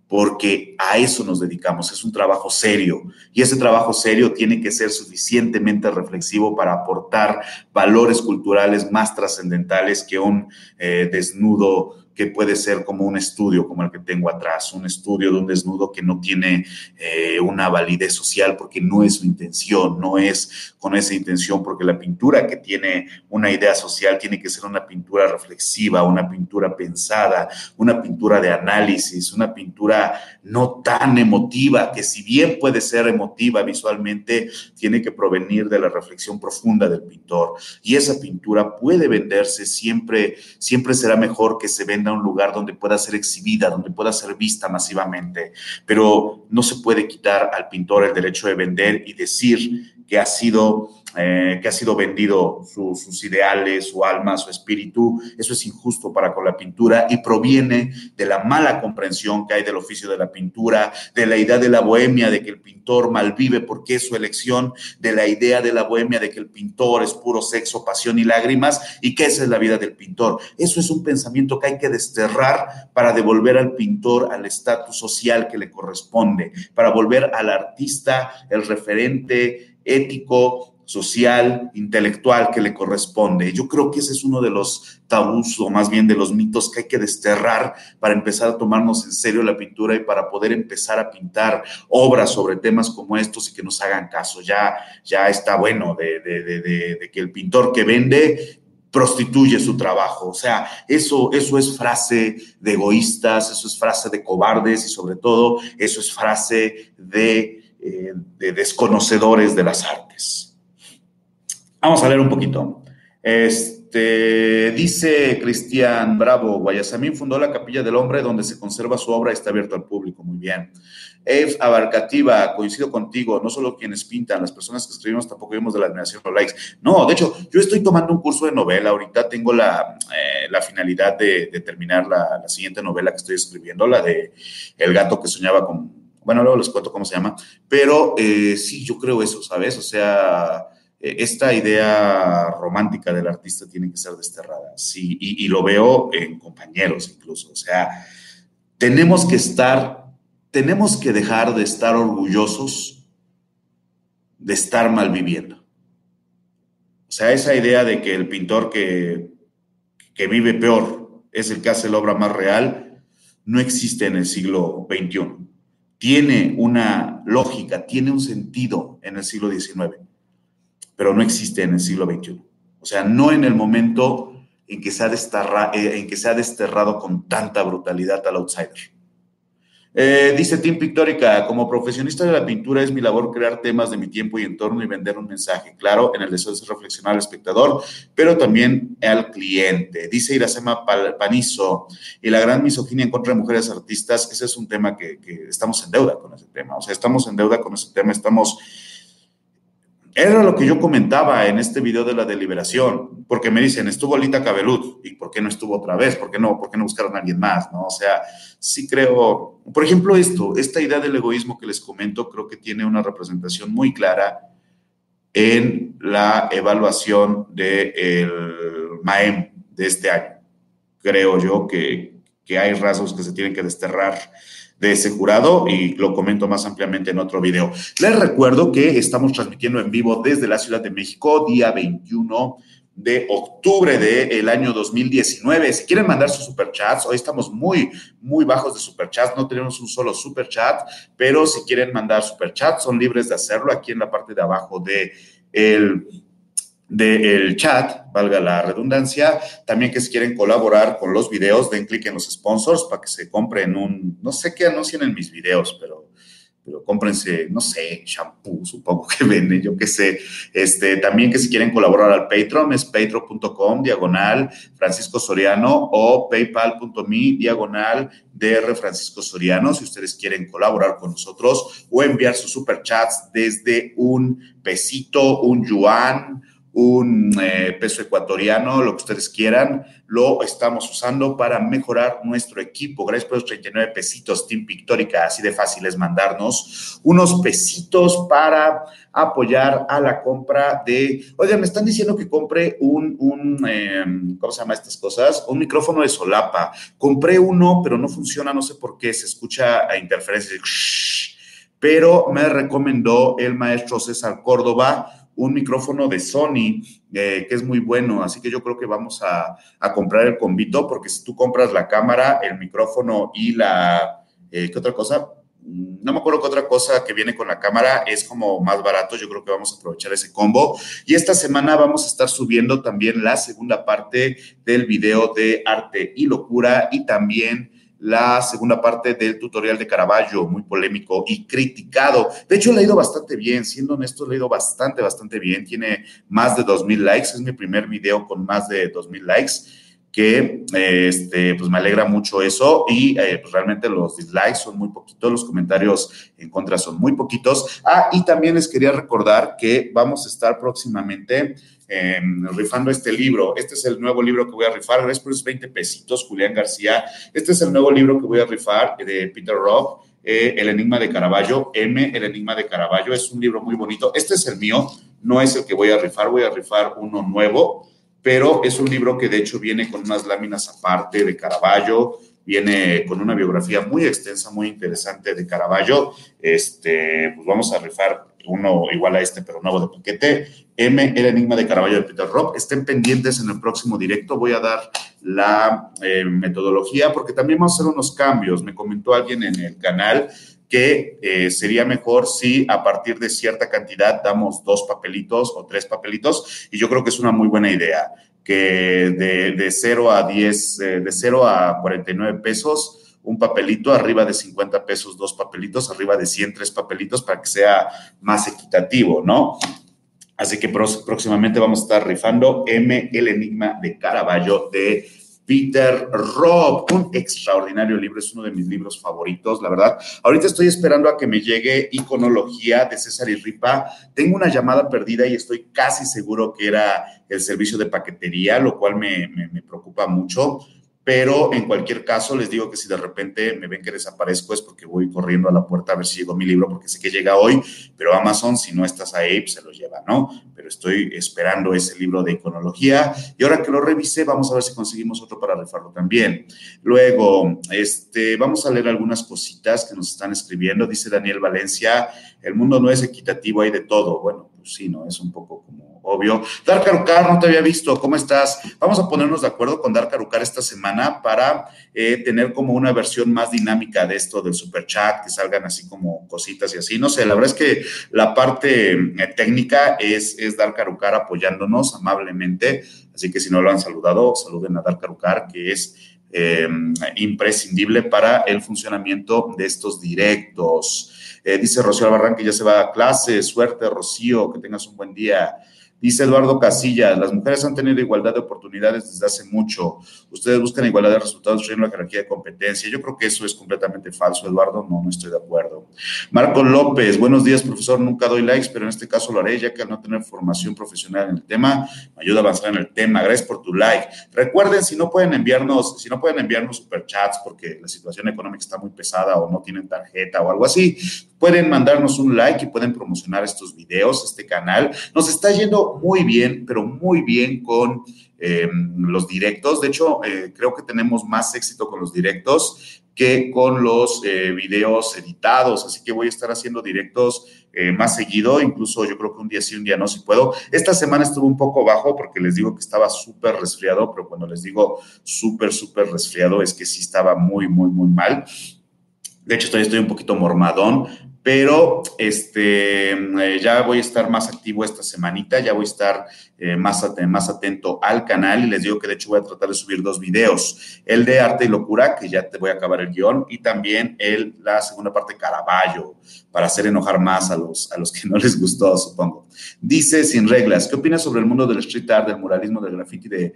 porque a eso nos dedicamos, es un trabajo serio y ese trabajo serio tiene que ser suficientemente reflexivo para aportar valores culturales más trascendentales que un eh, desnudo que puede ser como un estudio como el que tengo atrás, un estudio de un desnudo que no tiene eh, una validez social porque no es su intención, no es con esa intención, porque la pintura que tiene una idea social tiene que ser una pintura reflexiva, una pintura pensada, una pintura de análisis, una pintura no tan emotiva, que si bien puede ser emotiva visualmente, tiene que provenir de la reflexión profunda del pintor. Y esa pintura puede venderse siempre, siempre será mejor que se venda un lugar donde pueda ser exhibida, donde pueda ser vista masivamente, pero no se puede quitar al pintor el derecho de vender y decir que ha sido eh, que ha sido vendido sus ideales, su alma, su espíritu. Eso es injusto para con la pintura y proviene de la mala comprensión que hay del oficio de la pintura, de la idea de la bohemia, de que el pintor malvive porque es su elección, de la idea de la bohemia de que el pintor es puro sexo, pasión y lágrimas y que esa es la vida del pintor. Eso es un pensamiento que hay que desterrar para devolver al pintor al estatus social que le corresponde, para volver al artista el referente ético, social, intelectual que le corresponde. Yo creo que ese es uno de los tabús o más bien de los mitos que hay que desterrar para empezar a tomarnos en serio la pintura y para poder empezar a pintar obras sobre temas como estos y que nos hagan caso. Ya, ya está bueno de, que el pintor que vende prostituye su trabajo. O sea, eso, eso es frase de egoístas, eso es frase de cobardes y sobre todo eso es frase de, eh, de desconocedores de las artes. Vamos a leer un poquito. Es, Este, dice Cristian Bravo, Guayasamín fundó la Capilla del Hombre donde se conserva su obra y está abierto al público. Muy bien. Eve Abarcativa, coincido contigo, no solo quienes pintan, las personas que escribimos tampoco vimos de la admiración o likes. No, de hecho, yo estoy tomando un curso de novela, ahorita tengo la, eh, la finalidad de, terminar la, siguiente novela que estoy escribiendo, la de El gato que soñaba con, bueno, luego les cuento cómo se llama, pero eh, sí, yo creo eso, ¿sabes? O sea, eh, esta idea romántica del artista tiene que ser desterrada, sí, y, lo veo en compañeros incluso, o sea, tenemos que estar tenemos que dejar de estar orgullosos de estar mal viviendo. O sea, esa idea de que el pintor que, que vive peor es el que hace la obra más real, no existe en el siglo XXI. Tiene una lógica, tiene un sentido en el siglo XIX, pero no existe en el siglo XXI. O sea, no en el momento en que se ha, eh, en que se ha desterrado con tanta brutalidad al outsider. Eh, dice Tim Pictórica, como profesionista de la pintura es mi labor crear temas de mi tiempo y entorno y vender un mensaje, claro, en el deseo de reflexionar al espectador, pero también al cliente. Dice Iracema Panizo, y la gran misoginia en contra de mujeres artistas, ese es un tema que, que estamos en deuda con ese tema, o sea, estamos en deuda con ese tema, estamos era lo que yo comentaba en este video de la deliberación, porque me dicen, estuvo Lita Cabelud, ¿y por qué no estuvo otra vez? ¿Por qué no, por qué no buscaron a alguien más? ¿no? O sea, sí creo, por ejemplo, esto, esta idea del egoísmo que les comento, creo que tiene una representación muy clara en la evaluación del MAEM de este año. Creo yo que, que hay rasgos que se tienen que desterrar de ese jurado y lo comento más ampliamente en otro video. Les recuerdo que estamos transmitiendo en vivo desde la Ciudad de México, día 21 de octubre del año 2019. Si quieren mandar sus superchats, hoy estamos muy, muy bajos de superchats, no tenemos un solo superchat, pero si quieren mandar superchats, son libres de hacerlo aquí en la parte de abajo de el del chat, valga la redundancia. También que si quieren colaborar con los videos, den clic en los sponsors para que se compren un, no sé qué anuncien en mis videos, pero, pero cómprense, no sé, shampoo, supongo que venden, yo qué sé. Este, también que si quieren colaborar al Patreon, es patreon.com, diagonal, Francisco Soriano, o paypal.me, diagonal, DR Francisco Soriano, si ustedes quieren colaborar con nosotros o enviar sus superchats desde un pesito, un yuan, un eh, peso ecuatoriano, lo que ustedes quieran, lo estamos usando para mejorar nuestro equipo. Gracias por los 39 pesitos, Team Pictórica, así de fácil es mandarnos unos pesitos para apoyar a la compra de, oye, me están diciendo que compre un, un em, ¿cómo se llama estas cosas? Un micrófono de solapa. Compré uno, pero no funciona, no sé por qué, se escucha a interferencia, pero me recomendó el maestro César Córdoba un micrófono de Sony eh, que es muy bueno, así que yo creo que vamos a, comprar el convito porque si tú compras la cámara, el micrófono y la, eh, ¿qué otra cosa? Mm, no me acuerdo qué otra cosa que viene con la cámara es como más barato, yo creo que vamos a aprovechar ese combo. Y esta semana vamos a estar subiendo también la segunda parte del video de arte y locura y también la segunda parte del tutorial de Caravaggio, muy polémico y criticado. De hecho, le ha ido bastante bien, siendo honesto, le ha ido bastante, bastante bien. Tiene más de 2.000 likes, es mi primer video con más de 2.000 likes, que este, pues me alegra mucho eso y eh, pues realmente los dislikes son muy poquitos, los comentarios en contra son muy poquitos. Ah, y también les quería recordar que vamos a estar próximamente rifando este libro. Este es el nuevo libro que voy a rifar. Gracias por esos 20 pesitos, Julián García. Este es el nuevo libro que voy a rifar de Peter Robb. Eh, el Enigma de Caravaggio, M, El Enigma de Caravaggio, es un libro muy bonito. Este es el mío, no es el que voy a rifar, voy a rifar uno nuevo, pero es un libro que de hecho viene con unas láminas aparte de Caravaggio, viene con una biografía muy extensa, muy interesante de Caravaggio. Este, pues vamos a rifar uno igual a este, pero nuevo de paquete. M, El Enigma de Caravaggio de Peter Rock. Estén pendientes en el próximo directo. Voy a dar la eh, metodología porque también vamos a hacer unos cambios. Me comentó alguien en el canal que eh, sería mejor si a partir de cierta cantidad damos dos papelitos o tres papelitos y yo creo que es una muy buena idea que de, de 0 a 10, eh, de 0 a 49 pesos un papelito, arriba de 50 pesos dos papelitos, arriba de 100 tres papelitos para que sea más equitativo, ¿no? Así que próximamente vamos a estar rifando M, el enigma de Caravaggio de Peter Robb, un extraordinario libro, es uno de mis libros favoritos, la verdad. Ahorita estoy esperando a que me llegue Iconología de César y Ripa. Tengo una llamada perdida y estoy casi seguro que era el servicio de paquetería, lo cual me, me preocupa mucho pero en cualquier caso les digo que si de repente me ven que desaparezco es porque voy corriendo a la puerta a ver si llegó mi libro, porque sé que llega hoy, pero Amazon, si no estás ahí, pues se lo lleva, ¿no? Pero estoy esperando ese libro de iconología y ahora que lo revisé, vamos a ver si conseguimos otro para rifarlo también. Luego, este, vamos a leer algunas cositas que nos están escribiendo. Dice Daniel Valencia, el mundo no es equitativo, hay de todo. Bueno, pues sí, ¿no? Es un poco como obvio. Dark Arucar, no te había visto, ¿cómo estás? Vamos a ponernos de acuerdo con Dark Arucar esta semana para eh, tener como una versión más dinámica de esto del super chat, que salgan así como cositas y así. No sé, la verdad es que la parte eh, técnica es, es Dark Arucar apoyándonos amablemente, así que si no lo han saludado, saluden a Dark Arucar, que es eh, imprescindible para el funcionamiento de estos directos. dice Rocío Albarrán que ya se va a clase. Suerte, Rocío, que tengas un buen día. Dice Eduardo Casillas, las mujeres han tenido igualdad de oportunidades desde hace mucho. Ustedes buscan igualdad de resultados en la jerarquía de competencia. Yo creo que eso es completamente falso, Eduardo. No, no estoy de acuerdo. Marco López, buenos días, profesor. Nunca doy likes, pero en este caso lo haré, ya que al no tener formación profesional en el tema, me ayuda a avanzar en el tema. Gracias por tu like. Recuerden, si no pueden enviarnos, si no pueden enviarnos superchats porque la situación económica está muy pesada o no tienen tarjeta o algo así, pueden mandarnos un like y pueden promocionar estos videos, este canal. Nos está yendo muy bien, pero muy bien con em, los directos. De hecho, eh, creo que tenemos más éxito con los directos que con los eh, videos editados. Así que voy a estar haciendo directos eh, más seguido, incluso yo creo que un día sí, un día no, si puedo. Esta semana estuvo un poco bajo porque les digo que estaba súper resfriado, pero cuando les digo súper, súper resfriado es que sí estaba muy, muy, muy mal. De hecho, todavía estoy un poquito mormadón, pero este, eh, ya voy a estar más activo esta semanita, ya voy a estar eh, más, más atento al canal y les digo que de hecho voy a tratar de subir dos videos, el de arte y locura, que ya te voy a acabar el guion, y también el, la segunda parte Caraballo, para hacer enojar más a los, a los que no les gustó, supongo. Dice Sin Reglas, ¿qué opinas sobre el mundo del street art, del muralismo, del graffiti, de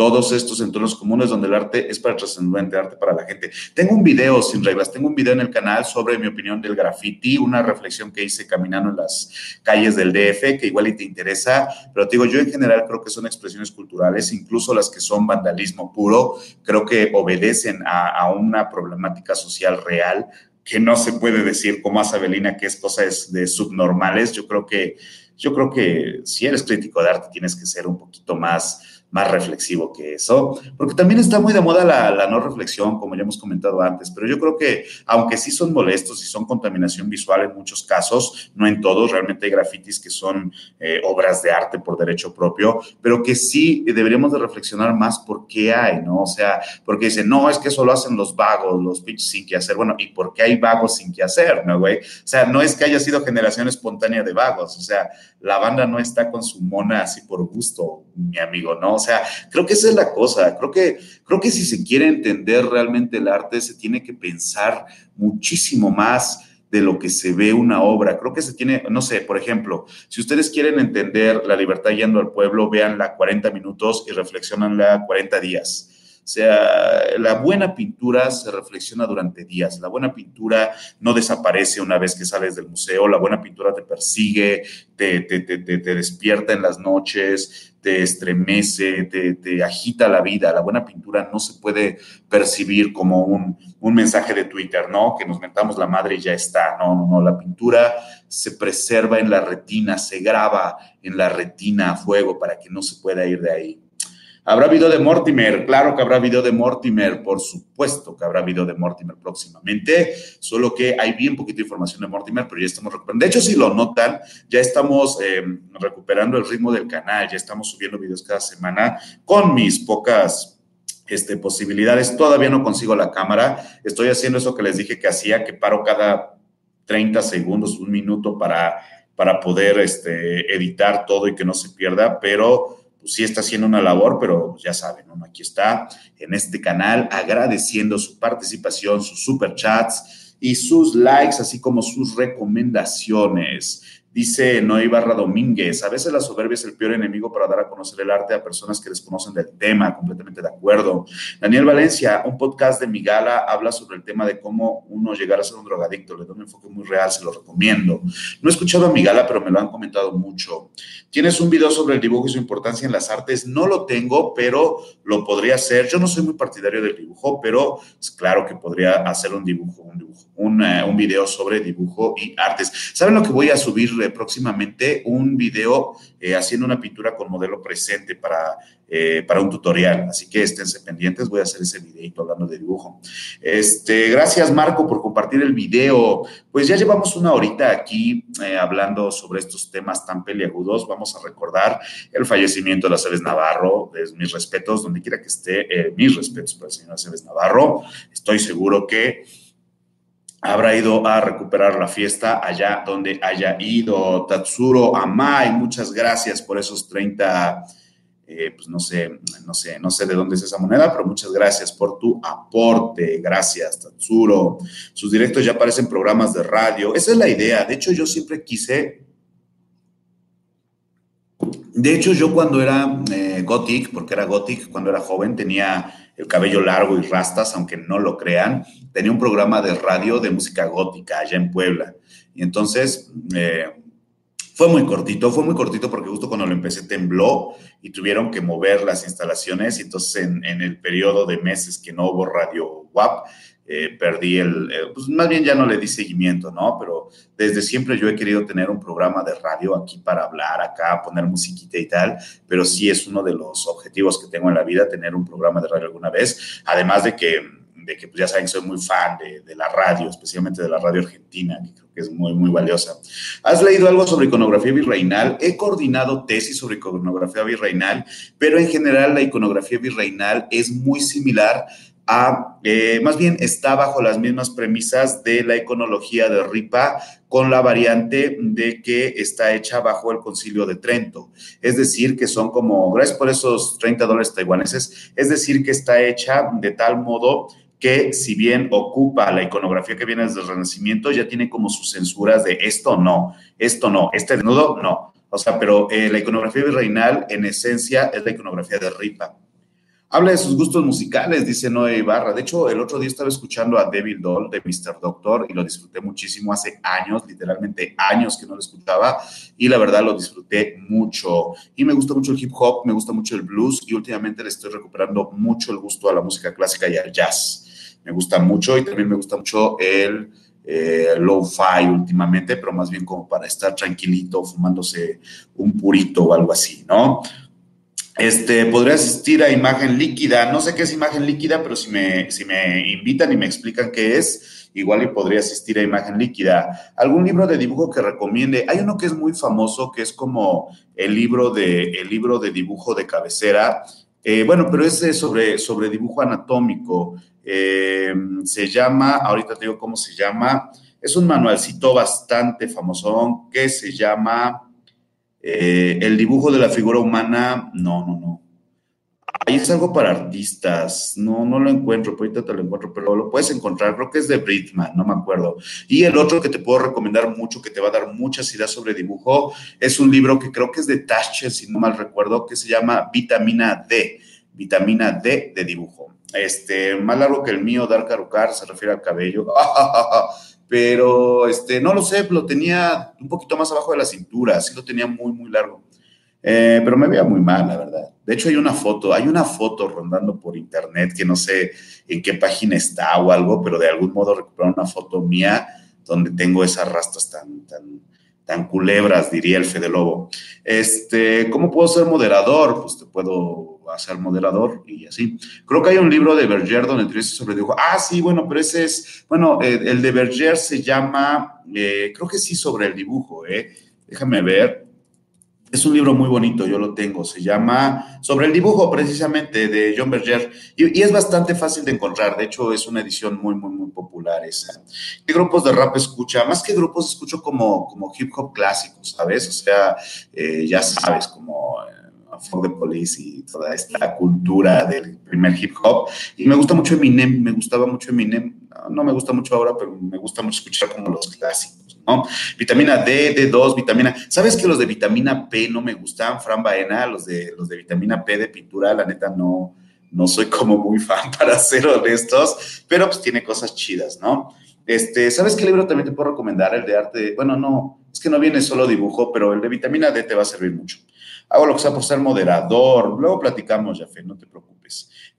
todos estos entornos comunes donde el arte es para trascendente, arte para la gente. Tengo un video sin reglas, tengo un video en el canal sobre mi opinión del graffiti, una reflexión que hice caminando en las calles del DF, que igual y te interesa, pero te digo, yo en general creo que son expresiones culturales, incluso las que son vandalismo puro, creo que obedecen a, una problemática social real que no se puede decir como a Sabelina que es cosas de subnormales. Yo creo que, yo creo que si eres crítico de arte tienes que ser un poquito más más reflexivo que eso, porque también está muy de moda la, no reflexión, como ya hemos comentado antes, pero yo creo que aunque sí son molestos y son contaminación visual en muchos casos, no en todos, realmente hay grafitis que son eh, obras de arte por derecho propio, pero que sí deberíamos de reflexionar más por qué hay, ¿no? O sea, porque dicen, no, es que eso lo hacen los vagos, los pitch sin que hacer, bueno, ¿y por qué hay vagos sin que hacer, no, güey? O sea, no es que haya sido generación espontánea de vagos, o sea, la banda no está con su mona así por gusto, mi amigo, ¿no? O sea, creo que esa es la cosa. Creo que, creo que si se quiere entender realmente el arte, se tiene que pensar muchísimo más de lo que se ve una obra. Creo que se tiene, no sé, por ejemplo, si ustedes quieren entender la libertad yendo al pueblo, véanla 40 minutos y reflexionanla 40 días. Sea, la buena pintura se reflexiona durante días. La buena pintura no desaparece una vez que sales del museo. La buena pintura te persigue, te, te, te, te despierta en las noches, te estremece, te, agita la vida. La buena pintura no se puede percibir como un, un, mensaje de Twitter, ¿no? Que nos metamos la madre y ya está. No, no, no. La pintura se preserva en la retina, se graba en la retina a fuego para que no se pueda ir de ahí. ¿Habrá video de Mortimer? Claro que habrá video de Mortimer, por supuesto que habrá video de Mortimer próximamente, solo que hay bien poquita información de Mortimer, pero ya estamos recuperando. De hecho, si lo notan, ya estamos eh, recuperando el ritmo del canal, ya estamos subiendo videos cada semana con mis pocas este, posibilidades. Todavía no consigo la cámara, estoy haciendo eso que les dije que hacía, que paro cada 30 segundos, un minuto para, para poder este, editar todo y que no se pierda, pero pues sí está haciendo una labor, pero ya saben, ¿no? aquí está en este canal agradeciendo su participación, sus superchats y sus likes, así como sus recomendaciones. Dice Noé Barra Domínguez, a veces la soberbia es el peor enemigo para dar a conocer el arte a personas que desconocen del tema, completamente de acuerdo. Daniel Valencia, un podcast de Migala habla sobre el tema de cómo uno llegar a ser un drogadicto, le doy un enfoque muy real, se lo recomiendo. No he escuchado a Migala, pero me lo han comentado mucho. ¿Tienes un video sobre el dibujo y su importancia en las artes? No lo tengo, pero lo podría hacer. Yo no soy muy partidario del dibujo, pero es claro que podría hacer un dibujo, un dibujo, un, eh, un video sobre dibujo y artes. ¿Saben lo que voy a subir? Próximamente un video eh, haciendo una pintura con modelo presente para, eh, para un tutorial. Así que esténse pendientes, voy a hacer ese videito hablando de dibujo. Este, gracias Marco por compartir el video. Pues ya llevamos una horita aquí eh, hablando sobre estos temas tan peliagudos. Vamos a recordar el fallecimiento de la Cebes Navarro. Es mis respetos, donde quiera que esté, mis respetos para el señor Cebes Navarro. Estoy seguro que habrá ido a recuperar la fiesta allá donde haya ido. Tatsuro Amai, muchas gracias por esos 30, eh, pues no sé, no sé, no sé de dónde es esa moneda, pero muchas gracias por tu aporte. Gracias, Tatsuro. Sus directos ya aparecen programas de radio. Esa es la idea. De hecho, yo siempre quise. De hecho, yo cuando era eh, gothic, porque era gothic, cuando era joven, tenía el cabello largo y rastas, aunque no lo crean, tenía un programa de radio de música gótica allá en Puebla. Y entonces eh, fue muy cortito, fue muy cortito porque justo cuando lo empecé tembló y tuvieron que mover las instalaciones. Y entonces en, el periodo de meses que no hubo radio WAP, eh, perdí el, eh, pues más bien ya no le di seguimiento, ¿no? Pero desde siempre yo he querido tener un programa de radio aquí para hablar, acá, poner musiquita y tal, pero sí es uno de los objetivos que tengo en la vida, tener un programa de radio alguna vez, además de que, de que pues ya saben soy muy fan de, de la radio, especialmente de la radio argentina, que creo que es muy, muy valiosa. ¿Has leído algo sobre iconografía virreinal? He coordinado tesis sobre iconografía virreinal, pero en general la iconografía virreinal es muy similar eh, más bien está bajo las mismas premisas de la iconología de Ripa, con la variante de que está hecha bajo el concilio de Trento. Es decir, que son como, gracias por esos 30 dólares taiwaneses, es decir, que está hecha de tal modo que si bien ocupa la iconografía que viene desde el Renacimiento, ya tiene como sus censuras de esto no, esto no, este desnudo no. O sea, pero eh, la iconografía virreinal en esencia es la iconografía de Ripa. Habla de sus gustos musicales, dice Noé Ibarra. De hecho, el otro día estaba escuchando a Devil Doll de Mr. Doctor y lo disfruté muchísimo hace años, literalmente años que no lo escuchaba y la verdad lo disfruté mucho. Y me gusta mucho el hip hop, me gusta mucho el blues y últimamente le estoy recuperando mucho el gusto a la música clásica y al jazz. Me gusta mucho y también me gusta mucho el eh, low-fi últimamente, pero más bien como para estar tranquilito, fumándose un purito o algo así, ¿no? Este, podría asistir a imagen líquida. No sé qué es imagen líquida, pero si me, si me invitan y me explican qué es, igual y podría asistir a imagen líquida. ¿Algún libro de dibujo que recomiende? Hay uno que es muy famoso, que es como el libro de, el libro de dibujo de cabecera. Eh, bueno, pero es sobre, sobre dibujo anatómico. Eh, se llama, ahorita te digo cómo se llama. Es un manualcito bastante famosón que se llama eh, el dibujo de la figura humana, no, no, no. Ahí es algo para artistas, no, no lo encuentro, ahorita te lo encuentro, pero lo puedes encontrar, creo que es de Britman, no me acuerdo. Y el otro que te puedo recomendar mucho, que te va a dar muchas ideas sobre dibujo, es un libro que creo que es de Taschen, si no mal recuerdo, que se llama Vitamina D, Vitamina D de dibujo. Este, más largo que el mío, Dark Arucar, se refiere al cabello. pero este, no lo sé, lo tenía un poquito más abajo de la cintura, sí lo tenía muy, muy largo. Eh, pero me veía muy mal, la verdad. De hecho, hay una foto, hay una foto rondando por internet que no sé en qué página está o algo, pero de algún modo recuperaron una foto mía donde tengo esas rastas tan, tan, tan culebras, diría el Fede Lobo. Este, ¿Cómo puedo ser moderador? Pues te puedo a ser moderador y así. Creo que hay un libro de Berger donde dice sobre dibujo. Ah, sí, bueno, pero ese es, bueno, eh, el de Berger se llama, eh, creo que sí sobre el dibujo, ¿eh? Déjame ver. Es un libro muy bonito, yo lo tengo. Se llama Sobre el dibujo, precisamente, de John Berger. Y, es bastante fácil de encontrar. De hecho, es una edición muy, muy, muy popular esa. ¿Qué grupos de rap escucha? Más que grupos, escucho como, como hip hop clásicos, ¿sabes? O sea, eh, ya sabes, como For the Police y toda esta cultura del primer hip hop. Y me gusta mucho Eminem, me gustaba mucho Eminem. No me gusta mucho ahora, pero me gusta mucho escuchar como los clásicos, ¿no? Vitamina D, D2, vitamina... ¿Sabes que los de vitamina P no me gustan, Fran Baena? Los de, los de vitamina P de pintura, la neta, no, no soy como muy fan, para ser honestos, pero pues tiene cosas chidas, ¿no? Este, ¿Sabes qué libro también te puedo recomendar? El de arte, bueno, no, es que no viene solo dibujo, pero el de vitamina D te va a servir mucho. Hago lo que sea por ser moderador, luego platicamos, Jafé, no te preocupes.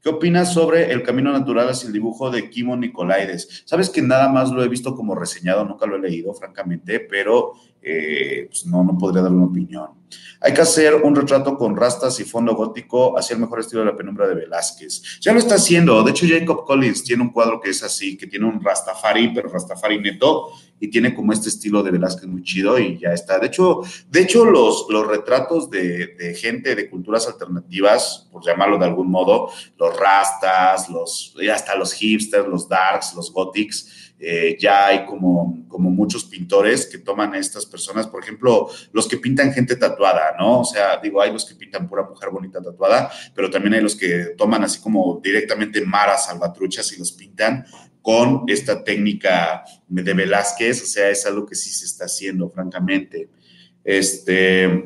¿Qué opinas sobre el camino natural hacia el dibujo de Kimo Nicolaides? Sabes que nada más lo he visto como reseñado, nunca lo he leído, francamente, pero eh, pues no, no podría dar una opinión. Hay que hacer un retrato con rastas y fondo gótico hacia el mejor estilo de la penumbra de Velázquez. Ya lo está haciendo. De hecho, Jacob Collins tiene un cuadro que es así, que tiene un Rastafari, pero Rastafari neto, y tiene como este estilo de Velázquez muy chido y ya está. De hecho, de hecho los, los retratos de, de gente de culturas alternativas, por llamarlo de algún modo, los rastas, los, hasta los hipsters, los darks, los gothics, eh, ya hay como, como muchos pintores que toman a estas personas, por ejemplo, los que pintan gente tatuada, ¿no? O sea, digo, hay los que pintan pura mujer bonita tatuada, pero también hay los que toman así como directamente maras salvatruchas y los pintan con esta técnica de Velázquez, o sea, es algo que sí se está haciendo, francamente. Este,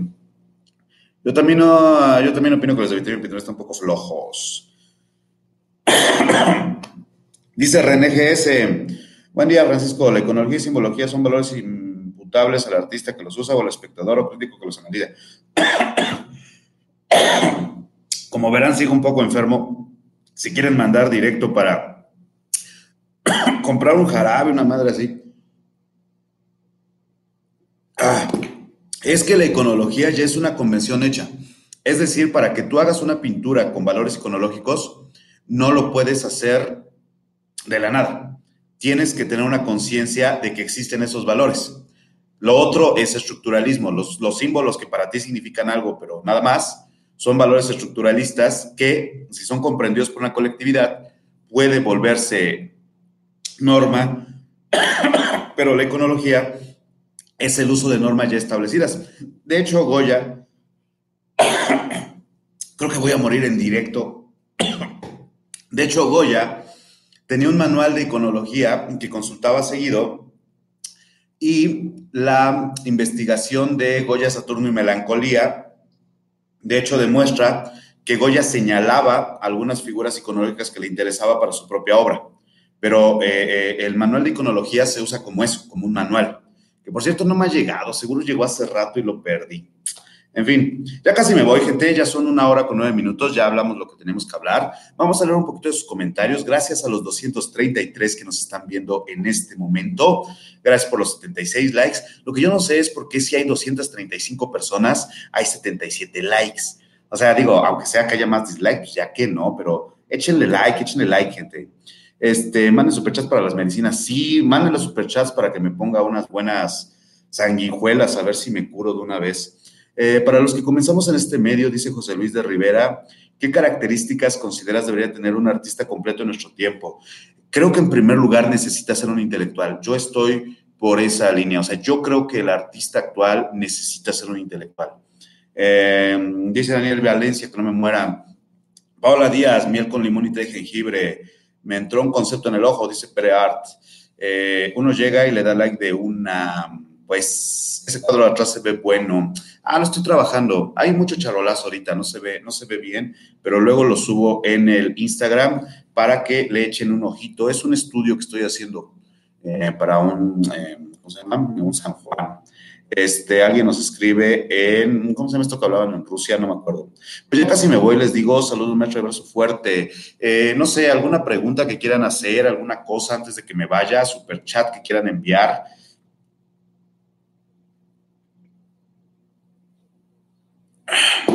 yo también, no, yo también opino que los de Vitamina Pintura están un poco flojos. Dice René GS, Buen día, Francisco. La iconología y simbología son valores imputables al artista que los usa o al espectador o crítico que los analiza. Como verán, sigo un poco enfermo. Si quieren mandar directo para comprar un jarabe, una madre así. Ah, es que la iconología ya es una convención hecha. Es decir, para que tú hagas una pintura con valores iconológicos, no lo puedes hacer de la nada tienes que tener una conciencia de que existen esos valores. Lo otro es estructuralismo, los, los símbolos que para ti significan algo, pero nada más, son valores estructuralistas que, si son comprendidos por una colectividad, puede volverse norma, pero la iconología es el uso de normas ya establecidas. De hecho, Goya, creo que voy a morir en directo. De hecho, Goya tenía un manual de iconología que consultaba seguido y la investigación de Goya, Saturno y Melancolía, de hecho, demuestra que Goya señalaba algunas figuras iconológicas que le interesaba para su propia obra. Pero eh, eh, el manual de iconología se usa como eso, como un manual, que por cierto no me ha llegado, seguro llegó hace rato y lo perdí. En fin, ya casi me voy, gente. Ya son una hora con nueve minutos. Ya hablamos lo que tenemos que hablar. Vamos a leer un poquito de sus comentarios. Gracias a los 233 que nos están viendo en este momento. Gracias por los 76 likes. Lo que yo no sé es por qué si hay 235 personas, hay 77 likes. O sea, digo, aunque sea que haya más dislikes, pues ya que no, pero échenle like, échenle like, gente. Este, manden superchats para las medicinas. Sí, manden los superchats para que me ponga unas buenas sanguijuelas, a ver si me curo de una vez. Eh, para los que comenzamos en este medio, dice José Luis de Rivera, ¿qué características consideras debería tener un artista completo en nuestro tiempo? Creo que en primer lugar necesita ser un intelectual. Yo estoy por esa línea. O sea, yo creo que el artista actual necesita ser un intelectual. Eh, dice Daniel Valencia, que no me muera. Paola Díaz, miel con limón y té de jengibre. Me entró un concepto en el ojo, dice Pere Art. Eh, uno llega y le da like de una, pues, ese cuadro de atrás se ve bueno. Ah, lo estoy trabajando. Hay mucho charolazo ahorita, no se ve, no se ve bien, pero luego lo subo en el Instagram para que le echen un ojito. Es un estudio que estoy haciendo eh, para un, eh, ¿cómo se llama? Un San Juan. Este, alguien nos escribe en, ¿cómo se llama esto que hablaban en Rusia? No me acuerdo. Pues ya casi me voy, les digo, saludos, maestro, abrazo fuerte. Eh, no sé, alguna pregunta que quieran hacer, alguna cosa antes de que me vaya, super chat que quieran enviar.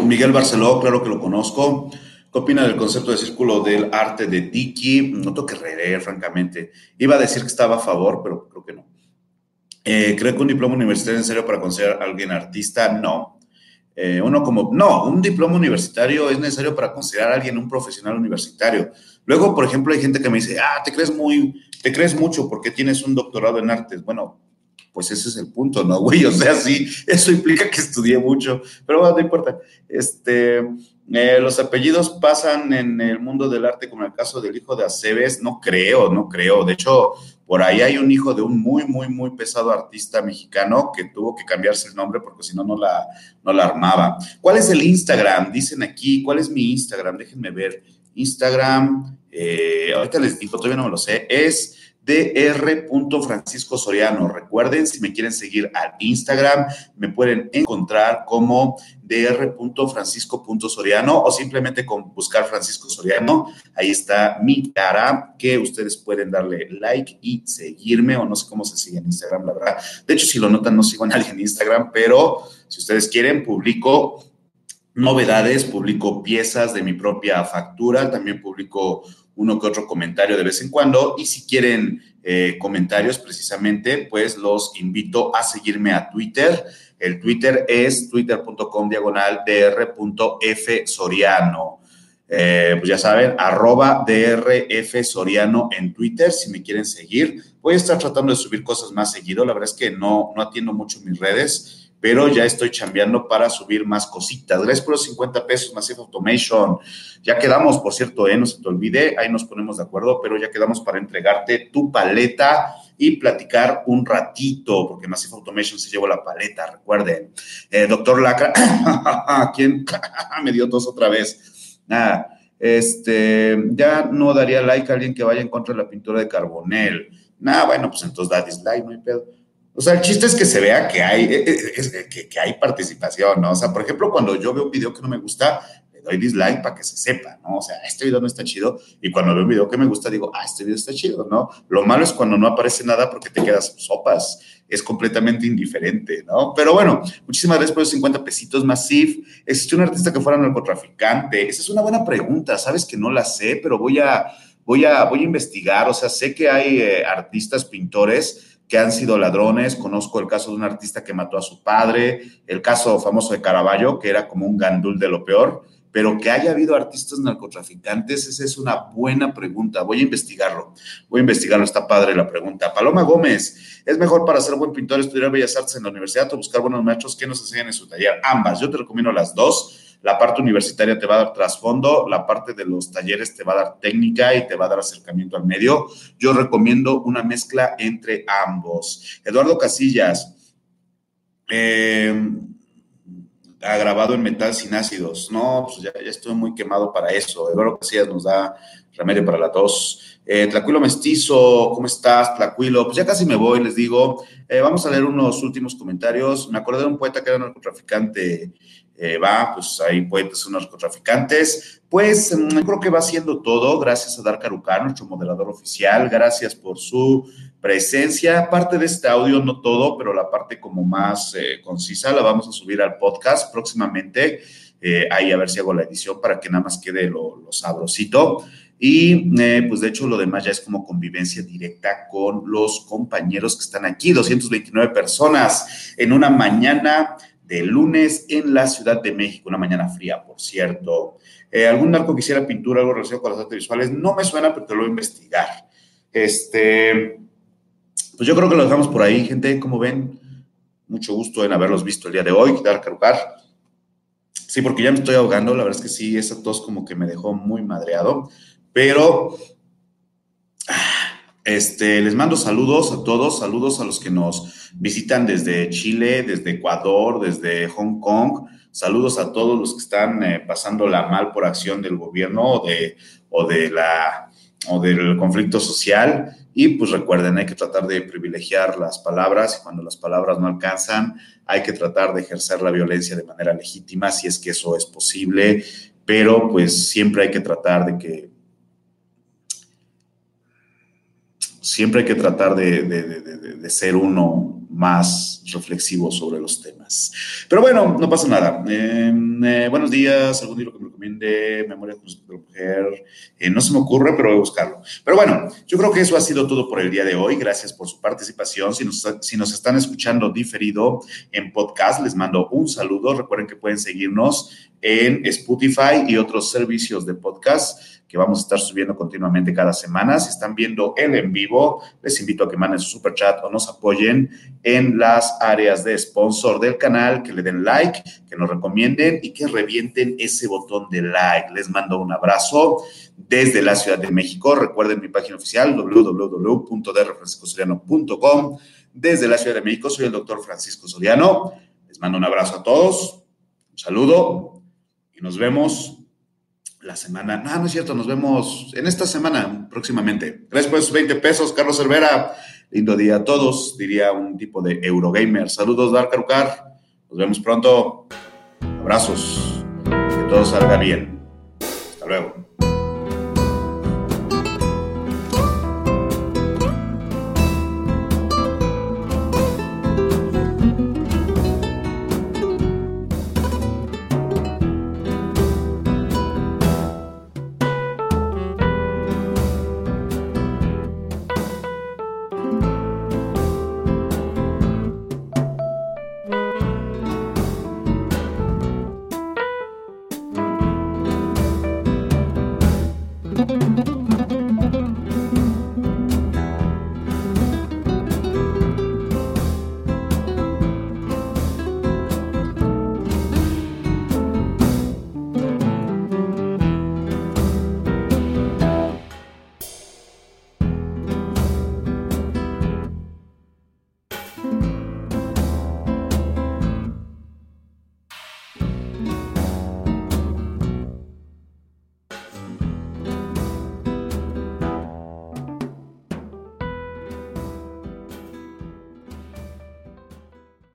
Miguel Barceló, claro que lo conozco. ¿Qué opina del concepto de círculo del arte de Tiki? No tengo que reír, francamente. Iba a decir que estaba a favor, pero creo que no. Eh, ¿Cree que un diploma universitario es necesario para considerar a alguien artista? No. Eh, uno como, no, un diploma universitario es necesario para considerar a alguien un profesional universitario. Luego, por ejemplo, hay gente que me dice, ah, te crees muy, te crees mucho porque tienes un doctorado en artes. Bueno, pues ese es el punto, ¿no, güey? O sea, sí, eso implica que estudié mucho, pero bueno, no importa. Este, eh, los apellidos pasan en el mundo del arte, como en el caso del hijo de Aceves, no creo, no creo. De hecho, por ahí hay un hijo de un muy, muy, muy pesado artista mexicano que tuvo que cambiarse el nombre porque si no, no la, no la armaba. ¿Cuál es el Instagram? Dicen aquí, ¿cuál es mi Instagram? Déjenme ver. Instagram, eh, ahorita les digo, todavía no me lo sé, es Francisco Soriano. Recuerden, si me quieren seguir al Instagram, me pueden encontrar como dr.francisco.soriano o simplemente con buscar Francisco Soriano. Ahí está mi cara que ustedes pueden darle like y seguirme o no sé cómo se sigue en Instagram, la verdad. De hecho, si lo notan, no sigo a nadie en Instagram, pero si ustedes quieren, publico novedades, publico piezas de mi propia factura, también publico uno que otro comentario de vez en cuando. Y si quieren eh, comentarios precisamente, pues los invito a seguirme a Twitter. El Twitter es twitter.com diagonal dr.f soriano. Eh, pues ya saben, arroba DRF Soriano en Twitter, si me quieren seguir. Voy a estar tratando de subir cosas más seguido. La verdad es que no, no atiendo mucho mis redes pero ya estoy chambeando para subir más cositas. Gracias por los 50 pesos, Massive Automation. Ya quedamos, por cierto, ¿eh? no se te olvide, ahí nos ponemos de acuerdo, pero ya quedamos para entregarte tu paleta y platicar un ratito, porque Massive Automation se llevó la paleta, recuerden. Eh, doctor Lacra, ¿quién me dio tos otra vez? Nada, este, ya no daría like a alguien que vaya en contra de la pintura de Carbonel. Nada, bueno, pues entonces da dislike, no hay pedo. O sea, el chiste es que se vea que hay, eh, eh, que, que, hay participación, ¿no? O sea, por ejemplo, cuando yo veo un video que no me gusta, le doy dislike para que se sepa, ¿no? O sea, este video no está chido. Y cuando veo un video que me gusta, digo, ah, este video está chido, ¿no? Lo malo es cuando no aparece nada porque te quedas sopas. Es completamente indiferente, ¿no? Pero bueno, muchísimas gracias por los 50 pesitos, Massive. ¿Existió un artista que fuera narcotraficante? Esa es una buena pregunta. Sabes que no la sé, pero voy a, voy a, voy a investigar. O sea, sé que hay eh, artistas, pintores que han sido ladrones. Conozco el caso de un artista que mató a su padre, el caso famoso de Caravaggio, que era como un gandul de lo peor, pero que haya habido artistas narcotraficantes, esa es una buena pregunta. Voy a investigarlo. Voy a investigarlo, está padre la pregunta. Paloma Gómez, ¿es mejor para ser buen pintor estudiar Bellas Artes en la universidad o buscar buenos maestros que nos enseñan en su taller? Ambas, yo te recomiendo las dos la parte universitaria te va a dar trasfondo, la parte de los talleres te va a dar técnica y te va a dar acercamiento al medio. Yo recomiendo una mezcla entre ambos. Eduardo Casillas, eh, ha grabado en metal sin ácidos. No, pues ya, estoy muy quemado para eso. Eduardo Casillas nos da remedio para la tos. Eh, Tlacuilo Mestizo, ¿cómo estás, Tlacuilo? Pues ya casi me voy, les digo. Eh, vamos a leer unos últimos comentarios. Me acordé de un poeta que era narcotraficante eh, va, pues hay poetas, narcotraficantes. Pues mm, creo que va haciendo todo, gracias a Dark Arucar, nuestro moderador oficial, gracias por su presencia. Parte de este audio, no todo, pero la parte como más eh, concisa, la vamos a subir al podcast próximamente. Eh, ahí a ver si hago la edición para que nada más quede lo sabrosito. Y pues de hecho lo demás ya es como convivencia directa con los compañeros que están aquí, 229 personas en una mañana de lunes en la Ciudad de México, una mañana fría, por cierto. Eh, ¿Algún narco quisiera pintura, algo relacionado con las artes visuales? No me suena, pero te lo voy a investigar. Este, pues yo creo que lo dejamos por ahí, gente. Como ven, mucho gusto en haberlos visto el día de hoy, dar carucar. Sí, porque ya me estoy ahogando, la verdad es que sí, esa tos como que me dejó muy madreado, pero este, les mando saludos a todos, saludos a los que nos visitan desde Chile, desde Ecuador, desde Hong Kong, saludos a todos los que están eh, pasando la mal por acción del gobierno o, de, o, de la, o del conflicto social. Y pues recuerden, hay que tratar de privilegiar las palabras y cuando las palabras no alcanzan, hay que tratar de ejercer la violencia de manera legítima, si es que eso es posible, pero pues siempre hay que tratar de que siempre hay que tratar de, ser uno más reflexivo sobre los temas. Pero bueno, no pasa nada. Em, eh, buenos días, algún que me recomiende, Memoria mujer, eh, no se me ocurre, pero voy a buscarlo. Pero bueno, yo creo que eso ha sido todo por el día de hoy. Gracias por su participación. Si nos, si nos están escuchando diferido en podcast, les mando un saludo. Recuerden que pueden seguirnos en Spotify y otros servicios de podcast que vamos a estar subiendo continuamente cada semana. Si están viendo el en vivo, les invito a que manden su super chat o nos apoyen en las áreas de sponsor del canal, que le den like, que nos recomienden y que revienten ese botón de like. Les mando un abrazo desde la Ciudad de México. Recuerden mi página oficial www.drfranciscosoriano.com. Desde la Ciudad de México soy el doctor Francisco Soriano. Les mando un abrazo a todos, un saludo y nos vemos la semana. No, no es cierto, nos vemos en esta semana próximamente. Gracias por 20 pesos, Carlos Cervera. Lindo día a todos, diría un tipo de Eurogamer. Saludos, Dark Arucar. Nos vemos pronto. Abrazos. Todo salga bien. Hasta luego.